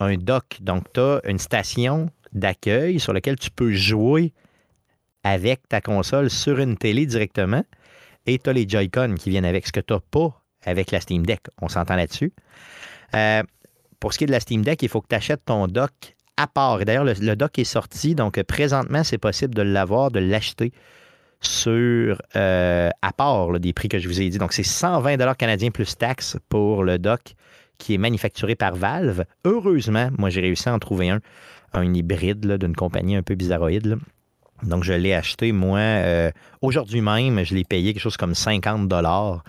un dock, donc tu as une station d'accueil sur laquelle tu peux jouer avec ta console sur une télé directement et tu as les Joy-Con qui viennent avec, ce que tu n'as pas avec la Steam Deck. On s'entend là-dessus. Euh, pour ce qui est de la Steam Deck, il faut que tu achètes ton dock à part. D'ailleurs, le, dock est sorti, donc présentement, c'est possible de l'avoir, de l'acheter sur euh, à part des prix que je vous ai dit. Donc, c'est 120 canadiens plus taxes pour le dock qui est manufacturé par Valve. Heureusement, moi, j'ai réussi à en trouver un, un hybride d'une compagnie un peu bizarroïde. Donc, je l'ai acheté, moi, euh, aujourd'hui même, je l'ai payé quelque chose comme 50 dollars.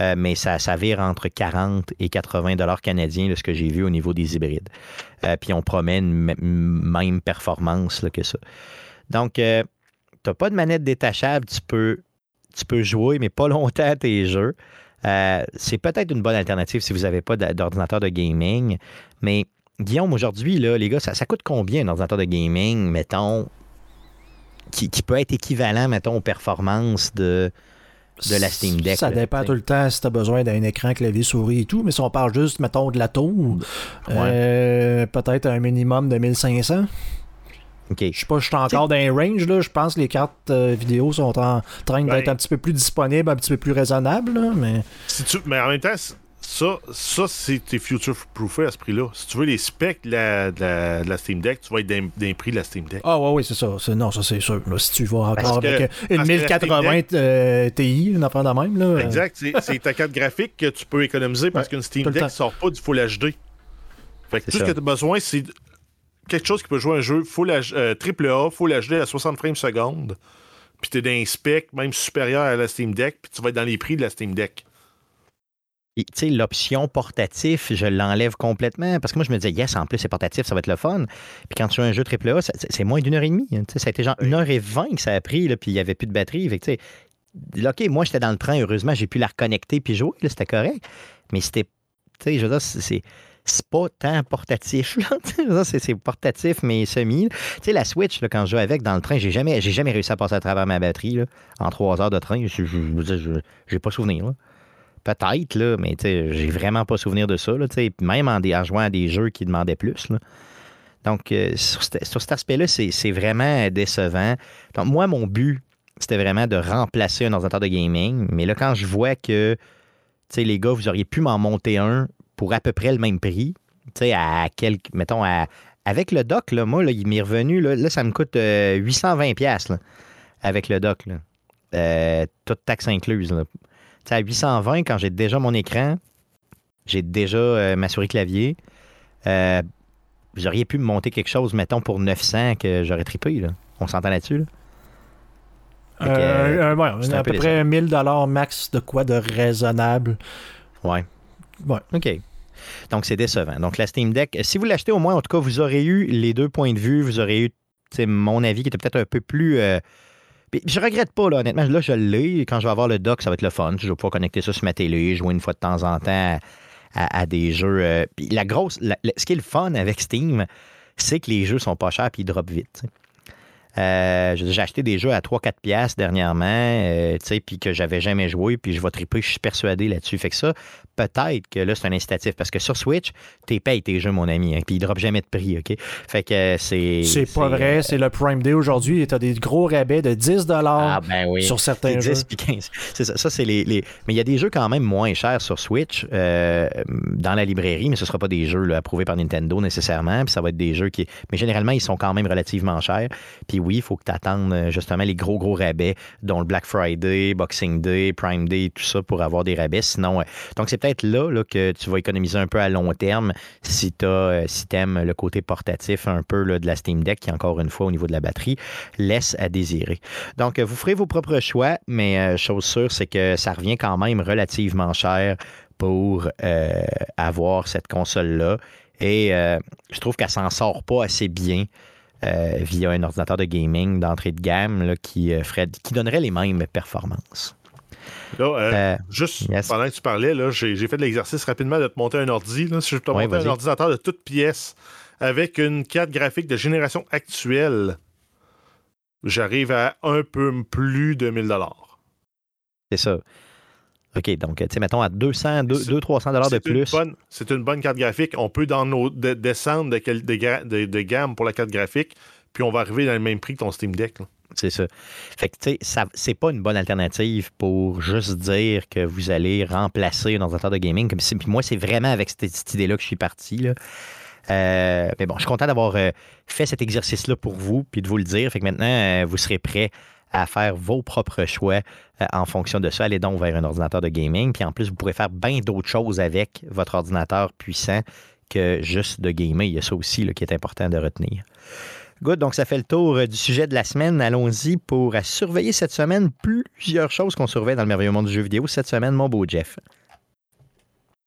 Euh, mais ça, vire entre 40 et 80 dollars canadiens, ce que j'ai vu au niveau des hybrides. Euh, puis on promet une même performance que ça. Donc, tu n'as pas de manette détachable, tu peux, tu peux jouer, mais pas [laughs] longtemps à tes jeux. c'est peut-être une bonne alternative si vous n'avez pas d'ordinateur de gaming. Mais Guillaume, aujourd'hui, les gars, ça coûte combien un ordinateur de gaming, mettons, qui, peut être équivalent, mettons, aux performances de, de la Steam Deck. Ça dépend tout le temps si tu as besoin d'un écran, clavier, souris et tout, mais si on parle juste, mettons, de la tour, euh, peut-être un minimum de 1500. Je sais pas, je suis encore dans les range, là. Je pense que les cartes euh, vidéo sont en train d'être ben un petit peu plus disponibles, un petit peu plus raisonnables, mais... mais en même temps, ça, ça c'est tes future-proofé à ce prix-là. Si tu veux les specs de la, Steam Deck, tu vas être d'un prix de la Steam Deck. Ah, ouais, oui, c'est ça. Non, ça, c'est sûr. si tu vas encore avec une 1080 euh, Ti, une affaire de même. Là, exact. C'est ta carte graphique que tu peux économiser parce qu'une Steam Deck ne sort pas du Full HD. Fait que tout ce que tu as besoin, c'est quelque chose qui peut jouer un jeu full euh, AAA, Full HD à 60 frames secondes. Puis tu es d'un spec même supérieur à la Steam Deck, puis tu vas être dans les prix de la Steam Deck l'option portatif, je l'enlève complètement parce que moi, je me disais, yes, en plus, c'est portatif, ça va être le fun. Puis quand tu as un jeu AAA, c'est moins d'une heure et demie. Hein, ça a été genre une heure et vingt que ça a pris, là, puis il n'y avait plus de batterie. Fait OK, moi, j'étais dans le train, heureusement, j'ai pu la reconnecter puis jouer, c'était correct. Mais c'était, tu sais, je veux dire, c'est c'est pas tant portatif. c'est portatif, mais semi. Tu sais, la Switch, là, quand je joue avec dans le train, j'ai jamais, jamais réussi à passer à travers ma batterie en trois heures de train. Je n'ai pas souvenir. Peut-être, là, mais j'ai vraiment pas souvenir de ça. Là, même en, jouant à des jeux qui demandaient plus. Donc, euh, sur, cet aspect-là, c'est vraiment décevant. Donc, moi, mon but, c'était vraiment de remplacer un ordinateur de gaming. Mais là, quand je vois que, les gars, vous auriez pu m'en monter un pour à peu près le même prix, à quelques, mettons, à, avec le dock, là, moi, là, il m'est revenu, là, ça me coûte 820$ euh, avec le dock. Là. Euh, toute taxe incluse. Là à 820, quand j'ai déjà mon écran, j'ai déjà euh, ma souris clavier, euh, j'aurais pu me monter quelque chose, mettons, pour 900 que j'aurais trippé. Là. On s'entend là-dessus? Là? Euh, à peu près 1000 dollars max de quoi de raisonnable. Ouais. Ouais. OK. Donc, c'est décevant. Donc, la Steam Deck, si vous l'achetez au moins, en tout cas, vous aurez eu les deux points de vue, vous aurez eu mon avis qui était peut-être un peu plus je regrette pas, là, honnêtement. Là, je l'ai. Quand je vais avoir le dock, ça va être le fun. Je vais pouvoir connecter ça sur ma télé, jouer une fois de temps en temps à, des jeux. Euh, puis la grosse. ce qui est le fun avec Steam, c'est que les jeux sont pas chers et ils drop vite. Euh, j'ai acheté des jeux à 3-4 piastres dernièrement, euh, tu sais, puis que j'avais jamais joué, puis je vais triper, je suis persuadé là-dessus. Fait que ça, peut-être que là, c'est un incitatif, parce que sur Switch, t'es payes tes jeux, mon ami, hein, puis ils ne jamais de prix, OK? Fait que c'est... C'est pas vrai, c'est le Prime Day aujourd'hui, et t'as des gros rabais de 10 ah, ben oui. sur certains 10 jeux. 15. C'est ça, ça c'est les, les, Mais il y a des jeux quand même moins chers sur Switch dans la librairie, mais ce ne sera pas des jeux approuvés par Nintendo nécessairement, puis ça va être des jeux qui... Mais généralement, ils sont quand même relativement chers, puis oui, il faut que tu attendes euh, justement les gros, gros rabais, dont le Black Friday, Boxing Day, Prime Day, tout ça pour avoir des rabais. Sinon, euh, donc c'est peut-être là, là, que tu vas économiser un peu à long terme si tu euh, si aimes le côté portatif un peu de la Steam Deck, qui, encore une fois, au niveau de la batterie, laisse à désirer. Donc, vous ferez vos propres choix, mais chose sûre, c'est que ça revient quand même relativement cher pour avoir cette console-là. Et je trouve qu'elle s'en sort pas assez bien euh, via un ordinateur de gaming d'entrée de gamme qui, euh, ferait, qui donnerait les mêmes performances. Euh, juste pendant que tu parlais, j'ai, fait de l'exercice rapidement de te monter un ordi. si je te monter un ordinateur de toute pièce avec une carte graphique de génération actuelle, j'arrive à un peu plus de 1000 C'est ça. OK, donc, tu sais, mettons à 200, 200 300 dollars de plus. C'est une bonne carte graphique. On peut dans nos, descendre de, gamme pour la carte graphique, puis on va arriver dans le même prix que ton Steam Deck. C'est ça. Fait que, tu sais, c'est pas une bonne alternative pour juste dire que vous allez remplacer un ordinateur de gaming. Comme puis moi, c'est vraiment avec cette, idée-là que je suis parti. Là. Euh, mais bon, je suis content d'avoir euh, fait cet exercice-là pour vous, puis de vous le dire. Fait que maintenant, euh, vous serez prêts à faire vos propres choix euh, en fonction de ça. Allez donc vers un ordinateur de gaming. Puis en plus, vous pourrez faire bien d'autres choses avec votre ordinateur puissant que juste de gamer. Il y a ça aussi qui est important de retenir. Good, donc ça fait le tour euh, du sujet de la semaine. Allons-y pour surveiller cette semaine plusieurs choses qu'on surveille dans le merveilleux monde du jeu vidéo cette semaine, mon beau Jeff.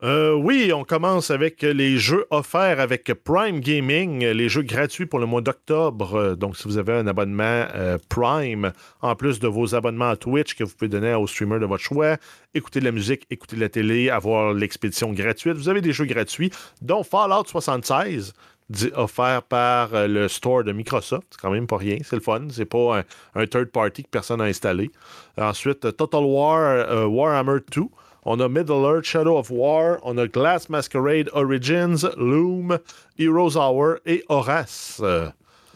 Euh, oui, on commence avec les jeux offerts avec Prime Gaming, les jeux gratuits pour le mois d'octobre. Donc, si vous avez un abonnement euh, Prime, en plus de vos abonnements à Twitch que vous pouvez donner aux streamers de votre choix, écouter de la musique, écouter de la télé, avoir l'expédition gratuite, vous avez des jeux gratuits, dont Fallout 76, offert par euh, le store de Microsoft. C'est quand même pas rien, c'est le fun. C'est pas un, third party que personne n'a installé. Ensuite, Total War Warhammer 2 on a Middle Earth, Shadow of War, on a Glass Masquerade Origins, Loom, Heroes Hour et Horace.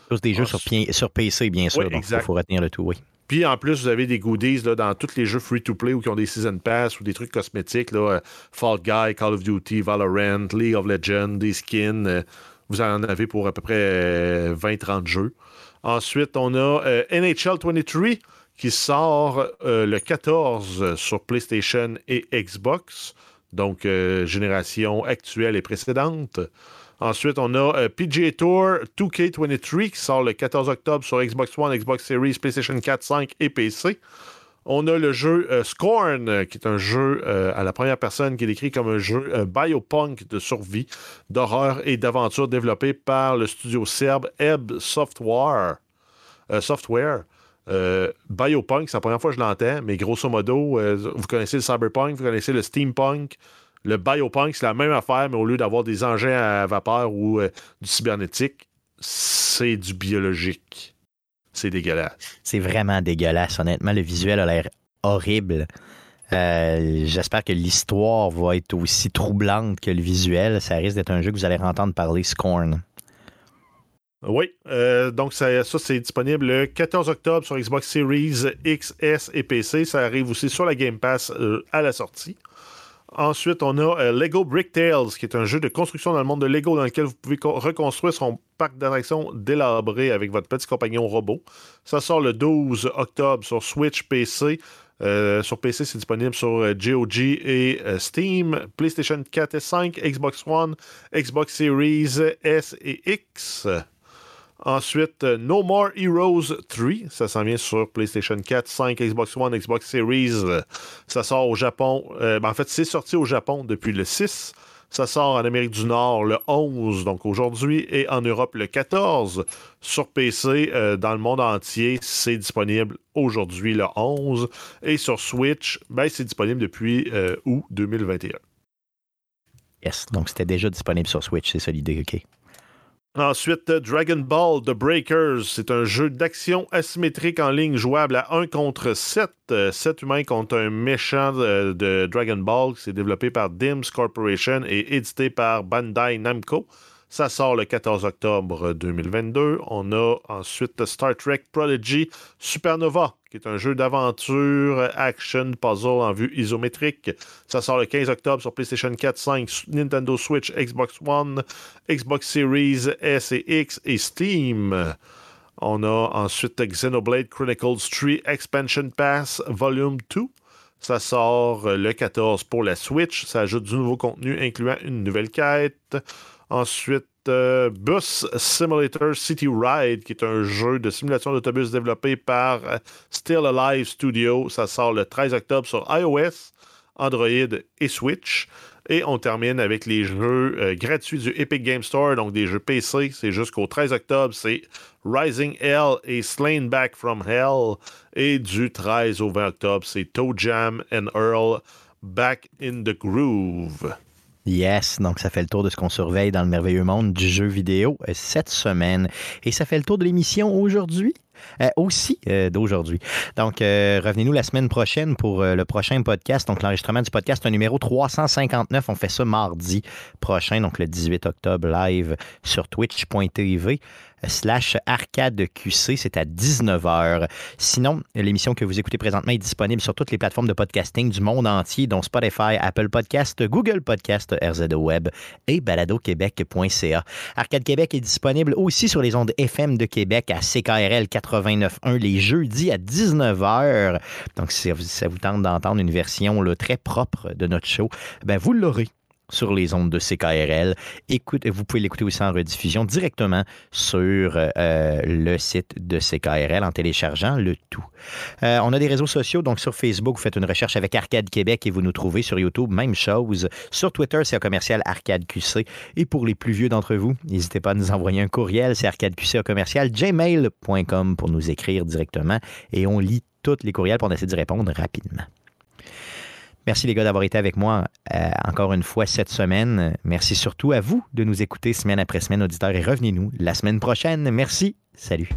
Tous des jeux sur, sur, PC, bien sûr, donc il faut retenir le tout, oui. Puis en plus, vous avez des goodies là, dans tous les jeux free-to-play ou qui ont des Season Pass ou des trucs cosmétiques. Là, Fall Guy, Call of Duty, Valorant, League of Legends, des skins. Euh, vous en avez pour à peu près 20-30 euh, jeux. Ensuite, on a euh, NHL 23 qui sort euh, le 14 sur PlayStation et Xbox, donc euh, génération actuelle et précédente. Ensuite, on a euh, PGA Tour 2K23 qui sort le 14 octobre sur Xbox One, Xbox Series, PlayStation 4, 5 et PC. On a le jeu Scorn, qui est un jeu à la première personne qui est décrit comme un jeu biopunk de survie, d'horreur et d'aventure développé par le studio serbe Ebb Software. Software. Euh, Biopunk, c'est la première fois que je l'entends, mais grosso modo, euh, vous connaissez le cyberpunk, vous connaissez le steampunk. Le biopunk, c'est la même affaire, mais au lieu d'avoir des engins à vapeur ou euh, du cybernétique, c'est du biologique. C'est dégueulasse. C'est vraiment dégueulasse. Honnêtement, le visuel a l'air horrible. J'espère que l'histoire va être aussi troublante que le visuel. Ça risque d'être un jeu que vous allez entendre parler, Scorn. Oui, euh, donc ça, c'est disponible le 14 octobre sur Xbox Series XS et PC. Ça arrive aussi sur la Game Pass euh, à la sortie. Ensuite, on a euh, Lego Brick Tales, qui est un jeu de construction dans le monde de Lego dans lequel vous pouvez reconstruire son parc d'attractions délabré avec votre petit compagnon robot. Ça sort le 12 octobre sur Switch, PC. sur PC, c'est disponible sur GOG et Steam, PlayStation 4 et 5, Xbox One, Xbox Series S et X. Ensuite, euh, No More Heroes 3, ça s'en vient sur PlayStation 4, 5, Xbox One, Xbox Series. Ça sort au Japon. Euh, ben, en fait, c'est sorti au Japon depuis le 6. Ça sort en Amérique du Nord le 11, donc aujourd'hui, et en Europe le 14. Sur PC, euh, dans le monde entier, c'est disponible aujourd'hui le 11. Et sur Switch, ben, c'est disponible depuis août 2021. Yes, donc c'était déjà disponible sur Switch, c'est ça l'idée, OK. Ensuite, Dragon Ball The Breakers. C'est un jeu d'action asymétrique en ligne jouable à 1 contre 7. 7 humains contre un méchant de, Dragon Ball. C'est développé par Dims Corporation et édité par Bandai Namco. Ça sort le 14 octobre 2022. On a ensuite Star Trek Prodigy Supernova, qui est un jeu d'aventure, action, puzzle en vue isométrique. Ça sort le 15 octobre sur PlayStation 4, 5, Nintendo Switch, Xbox One, Xbox Series S et X et Steam. On a ensuite Xenoblade Chronicles 3 Expansion Pass Volume 2. Ça sort le 14 pour la Switch. Ça ajoute du nouveau contenu incluant une nouvelle quête. Ensuite, euh, Bus Simulator City Ride, qui est un jeu de simulation d'autobus développé par euh, Still Alive Studio. Ça sort le 13 octobre sur iOS, Android et Switch. Et on termine avec les jeux euh, gratuits du Epic Game Store, donc des jeux PC. C'est jusqu'au 13 octobre. C'est Rising Hell et Slain Back from Hell. Et du 13 au 20 octobre, c'est Toe Jam and Earl Back in the Groove. Yes, donc ça fait le tour de ce qu'on surveille dans le merveilleux monde du jeu vidéo euh, cette semaine. Et ça fait le tour de l'émission aujourd'hui. Euh, aussi euh, d'aujourd'hui. Donc, revenez-nous la semaine prochaine pour le prochain podcast. Donc, l'enregistrement du podcast numéro 359. On fait ça mardi prochain, donc le 18 octobre, live sur twitch.tv slash arcade QC. C'est à 19h. Sinon, l'émission que vous écoutez présentement est disponible sur toutes les plateformes de podcasting du monde entier, dont Spotify, Apple Podcast, Google Podcast, RZO Web et baladoquebec.ca. Arcade Québec est disponible aussi sur les ondes FM de Québec à CKRL 89.1 les jeudis à 19h. Donc, si ça vous tente d'entendre une version très propre de notre show, ben vous l'aurez sur les ondes de CKRL. Vous pouvez l'écouter aussi en rediffusion directement sur euh, le site de CKRL en téléchargeant le tout. Euh, on a des réseaux sociaux, donc sur Facebook, vous faites une recherche avec Arcade Québec et vous nous trouvez sur YouTube, même chose. Sur Twitter, c'est un commercial Arcade QC. Et pour les plus vieux d'entre vous, n'hésitez pas à nous envoyer un courriel, c'est arcadeqc commercial gmail.com pour nous écrire directement et on lit tous les courriels pour essayer d'y répondre rapidement. Merci les gars d'avoir été avec moi euh, encore une fois cette semaine. Merci surtout à vous de nous écouter semaine après semaine, auditeurs, et revenez-nous la semaine prochaine. Merci. Salut.